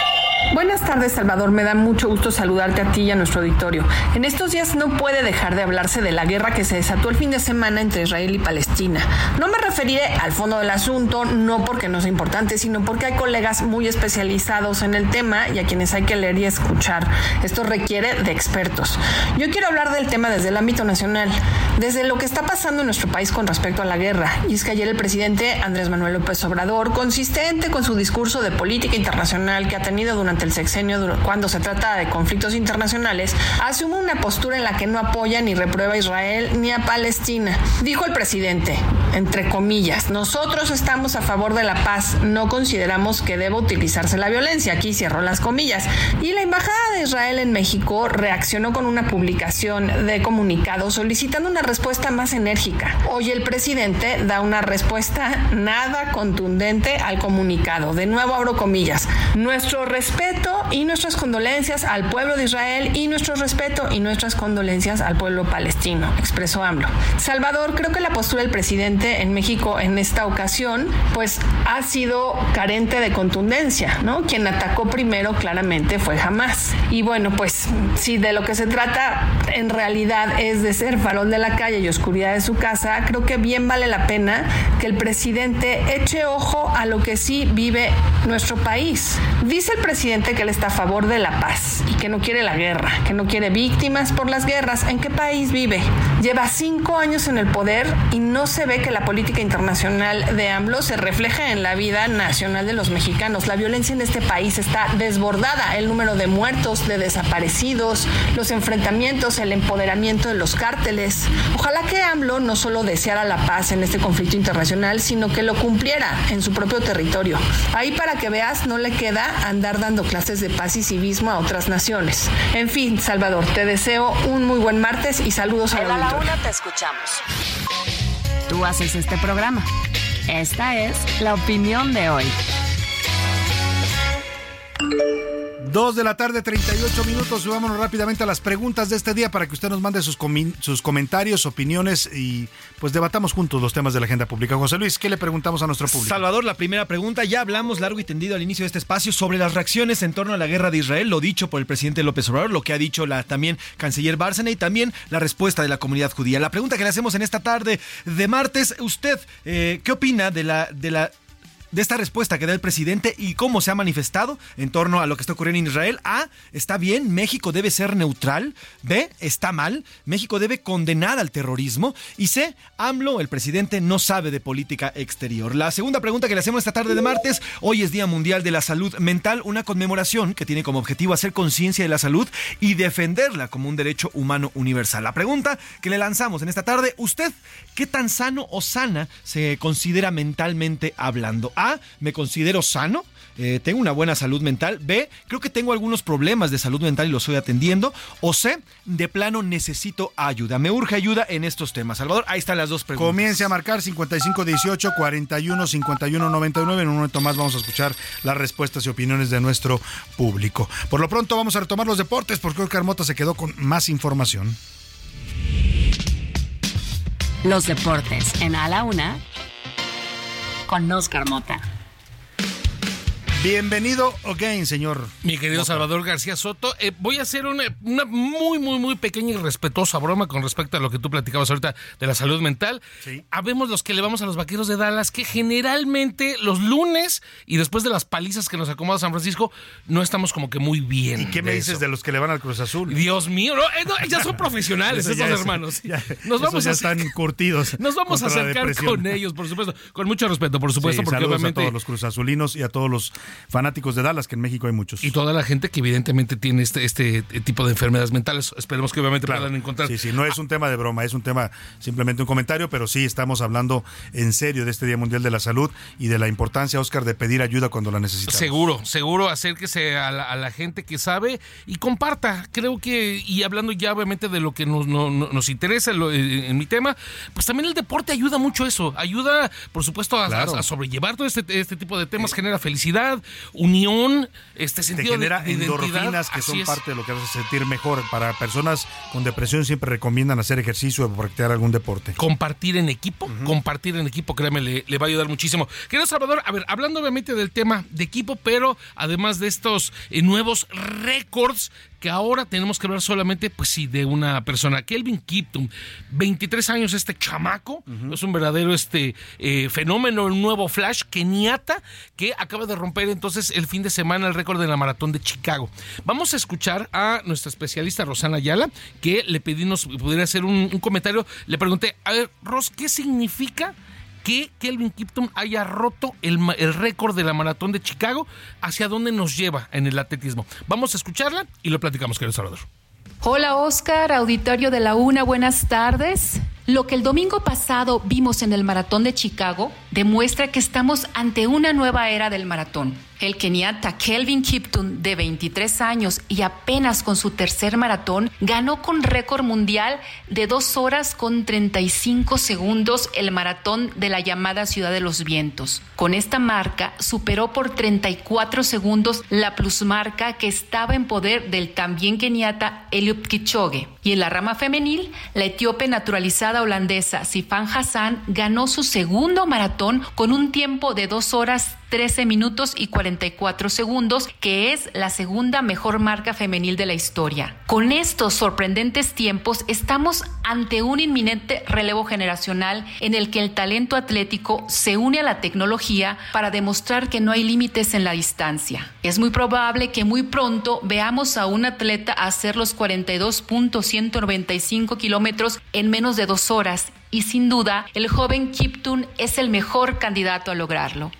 Buenas tardes, Salvador. Me da mucho gusto saludarte a ti y a nuestro auditorio. En estos días no puede dejar de hablarse de la guerra que se desató el fin de semana entre Israel y Palestina. No me referiré al fondo del asunto, no porque no sea importante, sino porque hay colegas muy especializados en el tema y a quienes hay que leer y escuchar. Esto requiere de expertos. Yo quiero hablar del tema desde el ámbito nacional, desde lo que está pasando en nuestro país con respecto a la guerra. Y es que ayer el presidente Andrés Manuel López Obrador, consistente con su discurso de política internacional que ha tenido durante el sexenio cuando se trata de conflictos internacionales, asume una postura en la que no apoya ni reprueba a Israel ni a Palestina. Dijo el presidente, entre comillas, nosotros estamos a favor de la paz, no consideramos que deba utilizarse la violencia. Aquí cierro las comillas. Y la Embajada de Israel en México reaccionó con una publicación de comunicado solicitando una respuesta más enérgica. Hoy el presidente da una respuesta nada contundente al comunicado. De nuevo abro comillas. Nuestro respeto y nuestras condolencias al pueblo de Israel y nuestro respeto y nuestras condolencias al pueblo palestino, expresó AMLO. Salvador, creo que la postura del presidente en México en esta ocasión pues ha sido carente de contundencia, ¿no? Quien atacó primero claramente fue Hamas. Y bueno, pues si de lo que se trata en realidad es de ser farol de la calle y oscuridad de su casa, creo que bien vale la pena que el presidente eche ojo a lo que sí vive nuestro país. Dice el presidente que él está a favor de la paz y que no quiere la guerra, que no quiere víctimas por las guerras. ¿En qué país vive? Lleva cinco años en el poder y no se ve que la política internacional de AMLO se refleja en la vida nacional de los mexicanos. La violencia en este país está desbordada. El número de muertos, de desaparecidos, los enfrentamientos, el empoderamiento de los cárteles. Ojalá que AMLO no solo deseara la paz en este conflicto internacional, sino que lo cumpliera en su propio territorio. Ahí para que veas, no le queda andar dando clases de paz y civismo a otras naciones. En fin, Salvador, te deseo un muy buen martes y saludos a la la una te escuchamos. Tú haces este programa. Esta es la opinión de hoy. Dos de la tarde, 38 minutos. Subámonos rápidamente a las preguntas de este día para que usted nos mande sus, sus comentarios, opiniones y pues debatamos juntos los temas de la agenda pública. José Luis, ¿qué le preguntamos a nuestro público? Salvador, la primera pregunta. Ya hablamos largo y tendido al inicio de este espacio sobre las reacciones en torno a la guerra de Israel, lo dicho por el presidente López Obrador, lo que ha dicho la también canciller Bárcena y también la respuesta de la comunidad judía. La pregunta que le hacemos en esta tarde de martes, usted, eh, ¿qué opina de la, de la de esta respuesta que da el presidente y cómo se ha manifestado en torno a lo que está ocurriendo en Israel. A, está bien, México debe ser neutral. B, está mal, México debe condenar al terrorismo. Y C, AMLO, el presidente, no sabe de política exterior. La segunda pregunta que le hacemos esta tarde de martes, hoy es Día Mundial de la Salud Mental, una conmemoración que tiene como objetivo hacer conciencia de la salud y defenderla como un derecho humano universal. La pregunta que le lanzamos en esta tarde, ¿usted qué tan sano o sana se considera mentalmente hablando? A, me considero sano, eh, tengo una buena salud mental. B, creo que tengo algunos problemas de salud mental y los estoy atendiendo. O C, de plano necesito ayuda. Me urge ayuda en estos temas. Salvador, ahí están las dos preguntas. Comience a marcar 5518 41 51 99. En un momento más vamos a escuchar las respuestas y opiniones de nuestro público. Por lo pronto vamos a retomar los deportes porque Oscar Mota se quedó con más información. Los deportes en A la Una con Oscar Mota. Bienvenido again, señor. Mi querido Salvador García Soto. Eh, voy a hacer una, muy, muy, muy pequeña y respetuosa broma con respecto a lo que tú platicabas ahorita de la salud mental. Sí. Habemos los que le vamos a los vaqueros de Dallas, que generalmente los lunes y después de las palizas que nos acomoda San Francisco, no estamos como que muy bien. ¿Y qué me dices de los que le van al Cruz Azul? Dios mío, eh, ya son profesionales esos hermanos. nos vamos ya están curtidos. Nos vamos a acercar con ellos, por supuesto. Con mucho respeto, por supuesto, porque obviamente. A todos los Cruz Azulinos y a todos los fanáticos de Dallas, que en México hay muchos. Y toda la gente que evidentemente tiene este, este tipo de enfermedades mentales. Esperemos que obviamente puedan encontrar. Sí, sí, no es un tema de broma, es un tema simplemente un comentario, pero sí estamos hablando en serio de este Día Mundial de la Salud y de la importancia, Oscar, de pedir ayuda cuando la necesitamos. Seguro, seguro, acérquese a la, a la gente que sabe y comparta. Creo que, y hablando ya obviamente de lo que nos, nos interesa eh, en mi tema, pues también el deporte ayuda mucho eso. Ayuda, por supuesto, a, sobrellevar todo este, este tipo de temas, genera felicidad, unión, este sentido Te genera de, endorfinas que son parte de lo que hace sentir mejor. Para personas con depresión siempre recomiendan hacer ejercicio o practicar algún deporte. Compartir en equipo, compartir en equipo, créeme, le, le, va a ayudar muchísimo. Querido Salvador, a ver, hablando obviamente del tema de equipo, pero además de estos eh, nuevos récords que ahora tenemos que hablar solamente, pues sí, de una persona, Kelvin Kiptum, 23 años este chamaco, es un verdadero este eh, fenómeno, el nuevo Flash keniata que acaba de romper entonces el fin de semana el récord de la maratón de Chicago. Vamos a escuchar a nuestra especialista Rosana Ayala, que le pedimos pudiera hacer un, un comentario. Le pregunté, a ver, Ros, ¿qué significa que Kelvin Kipton haya roto el, el récord de la maratón de Chicago, hacia dónde nos lleva en el atletismo. Vamos a escucharla y lo platicamos, querido Salvador. Hola Oscar, auditorio de la UNA, buenas tardes. Lo que el domingo pasado vimos en el maratón de Chicago demuestra que estamos ante una nueva era del maratón. El keniata Kelvin Kipton, de 23 años y apenas con su tercer maratón, ganó con récord mundial de 2 horas con 35 segundos el maratón de la llamada Ciudad de los Vientos. Con esta marca superó por 34 segundos la plusmarca que estaba en poder del también keniata Eliud Kipchoge. Y en la rama femenil, la etíope naturalizada holandesa Sifan Hassan ganó su segundo maratón con un tiempo de 2 horas 13 minutos y 44 segundos, que es la segunda mejor marca femenil de la historia. Con estos sorprendentes tiempos estamos ante un inminente relevo generacional en el que el talento atlético se une a la tecnología para demostrar que no hay límites en la distancia. Es muy probable que muy pronto veamos a un atleta hacer los 42.195 kilómetros en menos de dos horas y sin duda el joven Kiptun es el mejor candidato a lograrlo.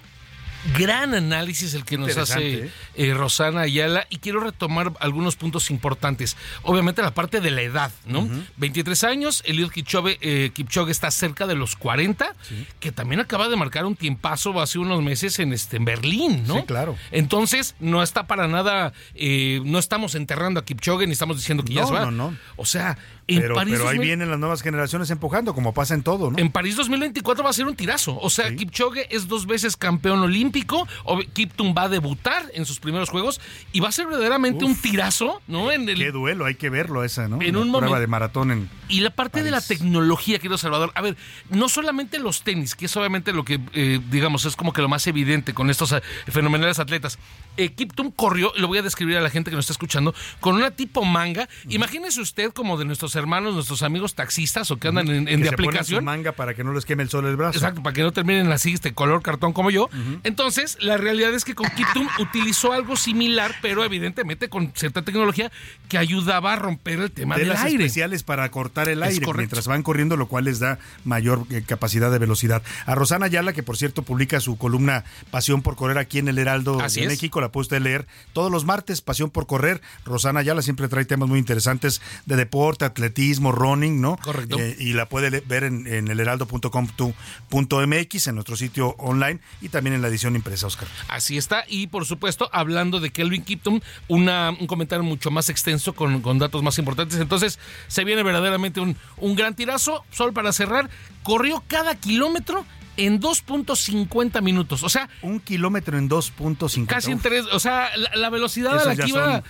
Gran análisis el que nos hace eh, Rosana Ayala y quiero retomar algunos puntos importantes. Obviamente la parte de la edad, ¿no? 23 años, Eliud Kipchoge, eh, Kipchoge está cerca de los 40, que también acaba de marcar un tiempazo hace unos meses en, este, en Berlín, ¿no? Sí, claro. Entonces, no está para nada, eh, no estamos enterrando a Kipchoge ni estamos diciendo que ya No, se va. no, no. O sea, en Pero, París pero ahí 2000 vienen las nuevas generaciones empujando, como pasa en todo, ¿no? en París 2024 va a ser un tirazo. O sea, Kipchoge es dos veces campeón olímpico. Kiptum va a debutar en sus primeros juegos y va a ser verdaderamente un tirazo, ¿no? En el, Qué duelo, hay que verlo esa, ¿no? En La un prueba de maratón en Y la parte de la tecnología, querido Salvador. A ver, no solamente los tenis, que es obviamente lo que, eh, digamos, es como que lo más evidente con estos eh, fenomenales atletas. Eh, Kiptum corrió, lo voy a describir a la gente que nos está escuchando, con una tipo manga. Imagínese usted como de nuestros hermanos, nuestros amigos taxistas o que andan en, en que de se ponen su aplicación. manga para que no les queme el sol el brazo. Exacto, para que no terminen así, este color cartón como yo. Entonces, la realidad es que con Kiptum utilizó algo similar, pero evidentemente con cierta tecnología que ayudaba a romper el tema del Telas aire. especiales para cortar el Es aire correcto. mientras van corriendo, lo cual les da mayor eh, capacidad de velocidad. A Rosana Ayala, que por cierto publica su columna Pasión por Correr aquí en el Heraldo Así de es. México, la puede usted leer todos los martes, Pasión por Correr. Rosana Ayala siempre trae temas muy interesantes de deporte, atletismo, running, ¿no? Correcto. Eh, y la puede ver en, en el heraldo.com.mx, en nuestro sitio online y también en la edición impresa, Oscar. Así está. Y por supuesto, hablando de Kelvin Kipton, una, un comentario mucho más extenso con, con datos más importantes. Entonces, se viene verdaderamente un, un gran tirazo. Solo para cerrar, corrió cada kilómetro en 2.50 minutos. O sea, un kilómetro en 2.50. Casi en tres. O sea, la, la velocidad a la que iba.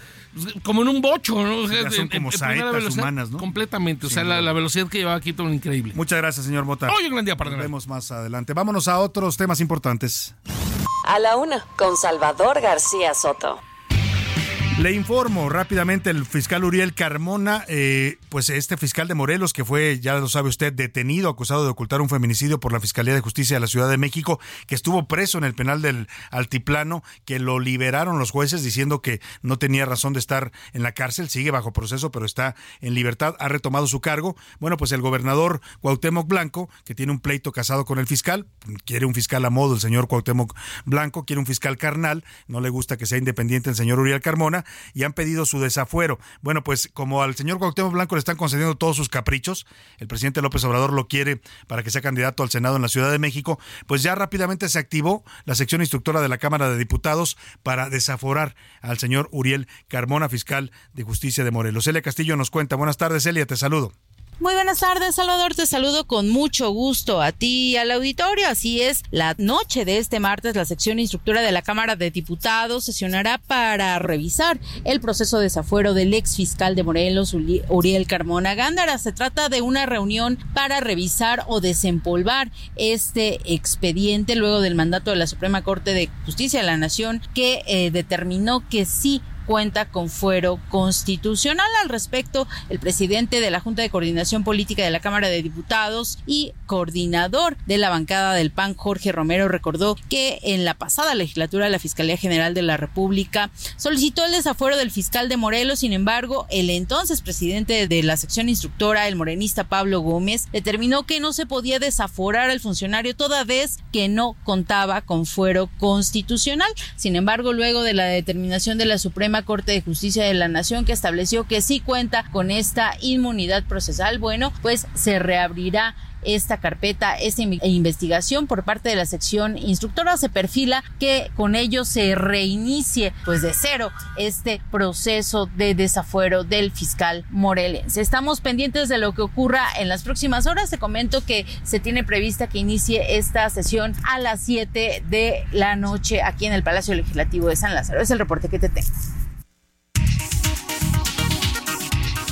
Como en un bocho, ¿no? O sea, Ya son como en saetas humanas, ¿no? Completamente. O sea, la, velocidad que llevaba Kipton, increíble. Muchas gracias, señor Mota. Hoy un gran día para Nos vemos más adelante. Vámonos a otros temas importantes. A la una, con Salvador García Soto. Le informo rápidamente el fiscal Uriel Carmona, eh, pues este fiscal de Morelos que fue, ya lo sabe usted, detenido, acusado de ocultar un feminicidio por la Fiscalía de Justicia de la Ciudad de México, que estuvo preso en el penal del Altiplano, que lo liberaron los jueces diciendo que no tenía razón de estar en la cárcel, sigue bajo proceso, pero está en libertad, ha retomado su cargo. Bueno, pues el gobernador Cuauhtémoc Blanco, que tiene un pleito casado con el fiscal, quiere un fiscal a modo el señor Cuauhtémoc Blanco, quiere un fiscal carnal, no le gusta que sea independiente el señor Uriel Carmona, y han pedido su desafuero. Bueno, pues como al señor Cuauhtémoc Blanco le están concediendo todos sus caprichos, el presidente López Obrador lo quiere para que sea candidato al Senado en la Ciudad de México, pues ya rápidamente se activó la sección instructora de la Cámara de Diputados para desaforar al señor Uriel Carmona, fiscal de justicia de Morelos. Celia Castillo nos cuenta. Buenas tardes, Celia, te saludo. Muy buenas tardes, Salvador. Te saludo con mucho gusto a ti y al auditorio. Así es, la noche de este martes, la sección instructora de la Cámara de Diputados sesionará para revisar el proceso de desafuero del ex fiscal de Morelos, Uriel Carmona Gándara. Se trata de una reunión para revisar o desempolvar este expediente luego del mandato de la Suprema Corte de Justicia de la Nación que eh, determinó que sí cuenta con fuero constitucional. Al respecto, el presidente de la Junta de Coordinación Política de la Cámara de Diputados y coordinador de la bancada del PAN, Jorge Romero, recordó que en la pasada legislatura la Fiscalía General de la República solicitó el desafuero del fiscal de Morelos. Sin embargo, el entonces presidente de la sección instructora, el morenista Pablo Gómez, determinó que no se podía desaforar al funcionario toda vez que no contaba con fuero constitucional. Sin embargo, luego de la determinación de la Suprema Corte de Justicia de la Nación que estableció que sí cuenta con esta inmunidad procesal, bueno, pues se reabrirá esta carpeta, esta investigación por parte de la sección instructora. Se perfila que con ello se reinicie pues de cero este proceso de desafuero del fiscal morelense. Estamos pendientes de lo que ocurra en las próximas horas. Te comento que se tiene prevista que inicie esta sesión a las 7 de la noche aquí en el Palacio Legislativo de San Lázaro. Es el reporte que te tengo.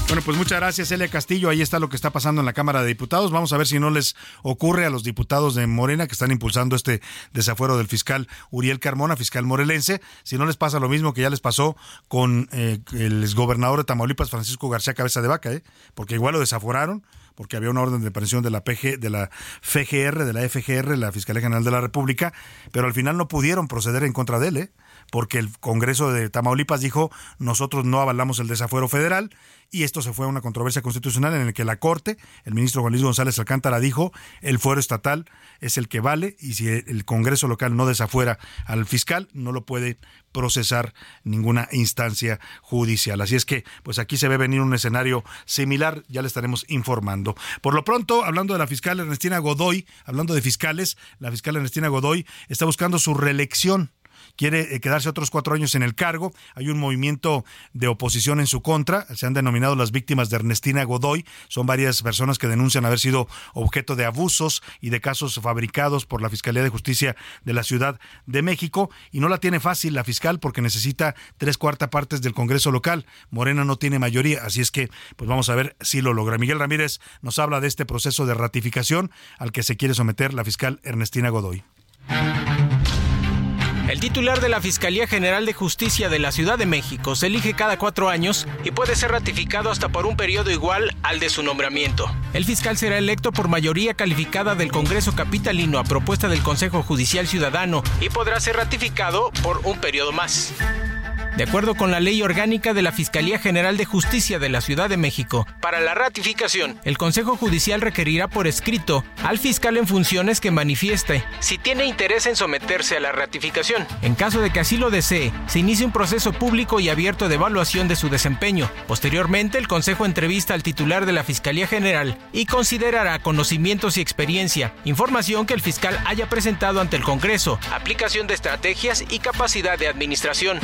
Bueno, pues muchas gracias, Elia Castillo. Ahí está lo que está pasando en la Cámara de Diputados. Vamos a ver si no les ocurre a los diputados de Morena que están impulsando este desafuero del fiscal Uriel Carmona, fiscal morelense, si no les pasa lo mismo que ya les pasó con eh, el exgobernador de Tamaulipas, Francisco García Cabeza de Vaca, ¿eh? porque igual lo desaforaron porque había una orden de presión de la PG, de la FGR, de la FGR, la Fiscalía General de la República, pero al final no pudieron proceder en contra de él, ¿eh? Porque el Congreso de Tamaulipas dijo nosotros no avalamos el desafuero federal y esto se fue a una controversia constitucional en la que la Corte, el ministro Juan Luis González Alcántara dijo el fuero estatal es el que vale y si el Congreso local no desafuera al fiscal no lo puede procesar ninguna instancia judicial. Así es que, pues aquí se ve venir un escenario similar, ya le estaremos informando. Por lo pronto, hablando de la fiscal Ernestina Godoy, hablando de fiscales, la fiscal Ernestina Godoy está buscando su reelección quiere eh, quedarse otros cuatro años en el cargo. Hay un movimiento de oposición en su contra. Se han denominado las víctimas de Ernestina Godoy. Son varias personas que denuncian haber sido objeto de abusos y de casos fabricados por la Fiscalía de Justicia de la Ciudad de México. Y no la tiene fácil la fiscal porque necesita tres cuartas partes del Congreso local. Morena no tiene mayoría, así es que pues vamos a ver si lo logra. Miguel Ramírez nos habla de este proceso de ratificación al que se quiere someter la fiscal Ernestina Godoy. El titular de la Fiscalía General de Justicia de la Ciudad de México se elige cada cuatro años y puede ser ratificado hasta por un periodo igual al de su nombramiento. El fiscal será electo por mayoría calificada del Congreso Capitalino a propuesta del Consejo Judicial Ciudadano y podrá ser ratificado por un periodo más. De acuerdo con la ley orgánica de la Fiscalía General de Justicia de la Ciudad de México, para la ratificación, el Consejo Judicial requerirá por escrito al fiscal en funciones que manifieste si tiene interés en someterse a la ratificación. En caso de que así lo desee, se inicia un proceso público y abierto de evaluación de su desempeño. Posteriormente, el Consejo entrevista al titular de la Fiscalía General y considerará conocimientos y experiencia, información que el fiscal haya presentado ante el Congreso, aplicación de estrategias y capacidad de administración.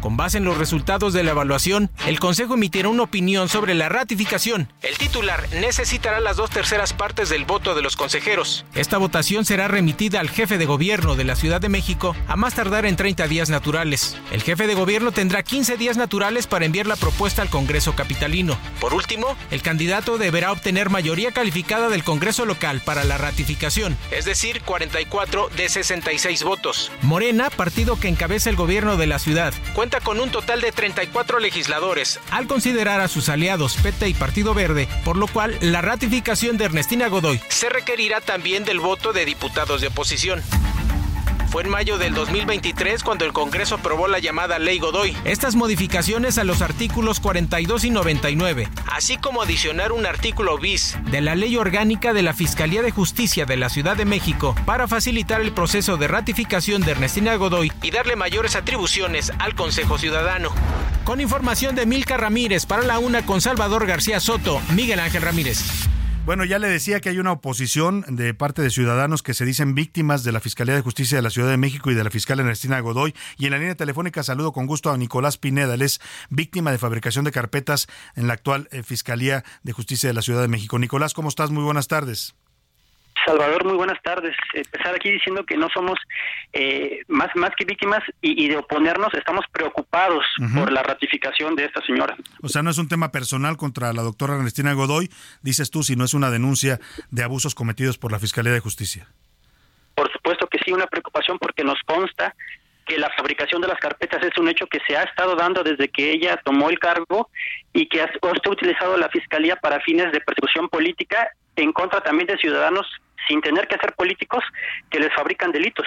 Con base en los resultados de la evaluación, el Consejo emitirá una opinión sobre la ratificación. El titular necesitará las dos terceras partes del voto de los consejeros. Esta votación será remitida al jefe de gobierno de la Ciudad de México a más tardar en 30 días naturales. El jefe de gobierno tendrá 15 días naturales para enviar la propuesta al Congreso Capitalino. Por último, el candidato deberá obtener mayoría calificada del Congreso local para la ratificación, es decir, 44 de 66 votos. Morena, partido que encabeza el gobierno de la ciudad, cuenta con un total de 34 legisladores, al considerar a sus aliados PETA y Partido Verde, por lo cual la ratificación de Ernestina Godoy se requerirá también del voto de diputados de oposición. Fue en mayo del 2023 cuando el Congreso aprobó la llamada Ley Godoy. Estas modificaciones a los artículos 42 y 99, así como adicionar un artículo bis de la Ley Orgánica de la Fiscalía de Justicia de la Ciudad de México para facilitar el proceso de ratificación de Ernestina Godoy y darle mayores atribuciones al Consejo Ciudadano. Con información de Milka Ramírez para la una con Salvador García Soto, Miguel Ángel Ramírez. Bueno, ya le decía que hay una oposición de parte de ciudadanos que se dicen víctimas de la Fiscalía de Justicia de la Ciudad de México y de la fiscal Ernestina Godoy. Y en la línea telefónica saludo con gusto a Nicolás Pineda. Él es víctima de fabricación de carpetas en la actual eh, Fiscalía de Justicia de la Ciudad de México. Nicolás, ¿cómo estás? Muy buenas tardes. Salvador, muy buenas tardes. Empezar aquí diciendo que no somos eh, más, más que víctimas y, de oponernos, estamos preocupados por la ratificación de esta señora. O sea, no es un tema personal contra la doctora Ernestina Godoy, dices tú, sino es una denuncia de abusos cometidos por la Fiscalía de Justicia. Por supuesto que sí, una preocupación porque nos consta que la fabricación de las carpetas es un hecho que se ha estado dando desde que ella tomó el cargo y que ha, ha utilizado la Fiscalía para fines de persecución política en contra también de ciudadanos sin tener que ser políticos que les fabrican delitos.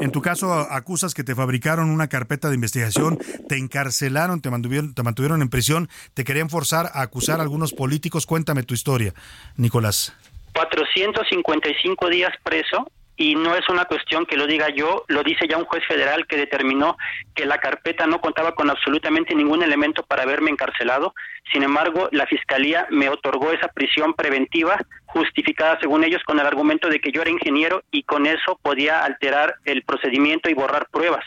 En tu caso, acusas que te fabricaron una carpeta de investigación, te encarcelaron, te mantuvieron, te mantuvieron en prisión, te querían forzar a acusar a algunos políticos. Cuéntame tu historia, Nicolás. 455 días preso y no es una cuestión que lo diga yo, lo dice ya un juez federal que determinó que la carpeta no contaba con absolutamente ningún elemento para haberme encarcelado. Sin embargo, la fiscalía me otorgó esa prisión preventiva justificada según ellos con el argumento de que yo era ingeniero y con eso podía alterar el procedimiento y borrar pruebas.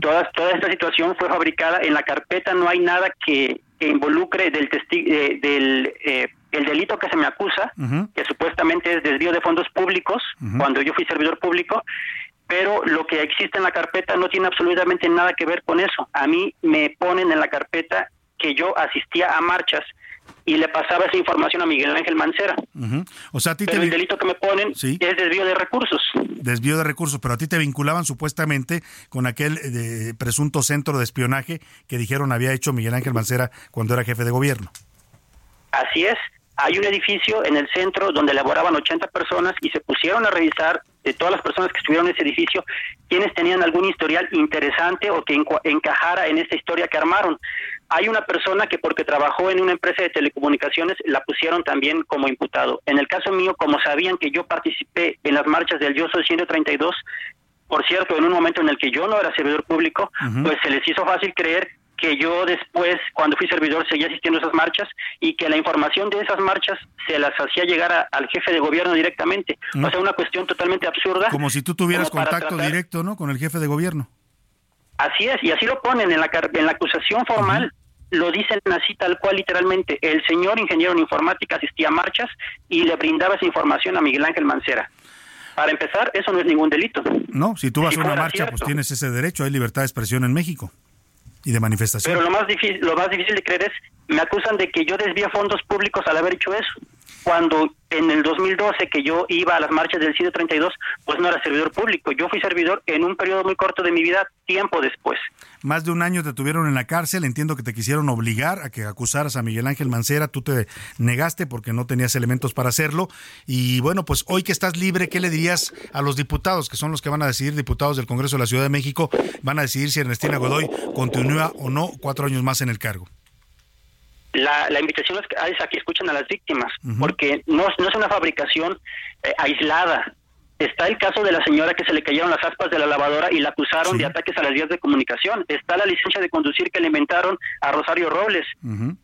toda, toda esta situación fue fabricada en la carpeta, no hay nada que, involucre del, eh, del eh, el delito que se me acusa, que supuestamente es desvío de fondos públicos, cuando yo fui servidor público, pero lo que existe en la carpeta no tiene absolutamente nada que ver con eso. A mí me ponen en la carpeta que yo asistía a marchas y le pasaba esa información a Miguel Ángel Mancera. O sea, a ti pero el delito que me ponen es desvío de recursos. Desvío de recursos, pero a ti te vinculaban supuestamente con aquel eh, presunto centro de espionaje que dijeron había hecho Miguel Ángel Mancera cuando era jefe de gobierno. Así es. Hay un edificio en el centro donde laboraban 80 personas y se pusieron a revisar de todas las personas que estuvieron en ese edificio quienes tenían algún historial interesante o que encajara en esta historia que armaron. Hay una persona que porque trabajó en una empresa de telecomunicaciones la pusieron también como imputado. En el caso mío, como sabían que yo participé en las marchas del Yo Soy 132, por cierto, en un momento en el que yo no era servidor público, pues se les hizo fácil creer que yo después, cuando fui servidor, seguía asistiendo a esas marchas y que la información de esas marchas se las hacía llegar al jefe de gobierno directamente. O sea, una cuestión totalmente absurda. Como si tú tuvieras contacto directo, ¿no? Con el jefe de gobierno. Así es, y así lo ponen en la, en la acusación formal. Lo dicen así tal cual literalmente. El señor ingeniero en informática asistía a marchas y le brindaba esa información a Miguel Ángel Mancera. Para empezar, eso no es ningún delito. No, si tú vas a una marcha, pues tienes ese derecho, hay libertad de expresión en México y de manifestación. Pero lo más difícil, lo más difícil de creer es, me acusan de que yo desvío fondos públicos al haber hecho eso cuando en el 2012 que yo iba a las marchas del 132, pues no era servidor público. Yo fui servidor en un periodo muy corto de mi vida, tiempo después. Más de un año te tuvieron en la cárcel. Entiendo que te quisieron obligar a que acusaras a Miguel Ángel Mancera. Tú te negaste porque no tenías elementos para hacerlo. Y bueno, pues hoy que estás libre, ¿qué le dirías a los diputados, que son los que van a decidir, diputados del Congreso de la Ciudad de México, van a decidir si Ernestina Godoy continúa o no cuatro años más en el cargo? La, la invitación es a que escuchen a las víctimas, porque no, no es una fabricación eh, aislada. Está el caso de la señora que se le cayeron las aspas de la lavadora y la acusaron de ataques a las vías de comunicación. Está la licencia de conducir que le inventaron a Rosario Robles.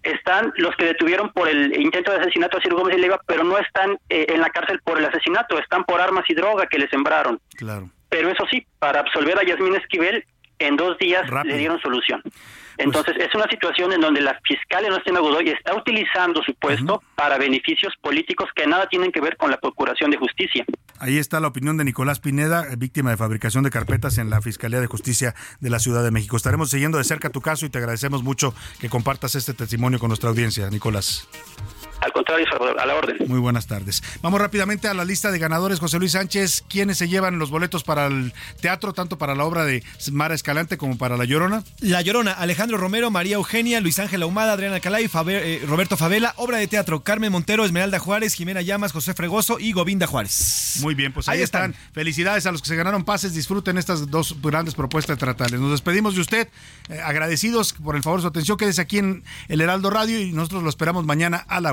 Están los que detuvieron por el intento de asesinato a Ciro Gómez y Leiva, pero no están eh, en la cárcel por el asesinato, están por armas y droga que le sembraron. Claro. Pero eso sí, para absolver a Yasmín Esquivel, en dos días le dieron solución. Entonces, es una situación en donde la fiscal Ernestina Godoy está utilizando su puesto para beneficios políticos que nada tienen que ver con la Procuración de Justicia. Ahí está la opinión de Nicolás Pineda, víctima de fabricación de carpetas en la Fiscalía de Justicia de la Ciudad de México. Estaremos siguiendo de cerca tu caso y te agradecemos mucho que compartas este testimonio con nuestra audiencia, Nicolás. Al contrario, Salvador, a la orden. Muy buenas tardes. Vamos rápidamente a la lista de ganadores. José Luis Sánchez, ¿quiénes se llevan los boletos para el teatro, tanto para la obra de Mara Escalante como para La Llorona? La Llorona, Alejandro Romero, María Eugenia, Luis Ángel Ahumada, Adriana Alcalá eh, Roberto Favela. Obra de teatro, Carmen Montero, Esmeralda Juárez, Jimena Llamas, José Fregoso y Govinda Juárez. Muy bien, pues ahí, están. Felicidades a los que se ganaron pases. Disfruten estas dos grandes propuestas teatrales. Nos despedimos de usted, eh, agradecidos por el favor de su atención. Quédese aquí en el Heraldo Radio y nosotros lo esperamos mañana a la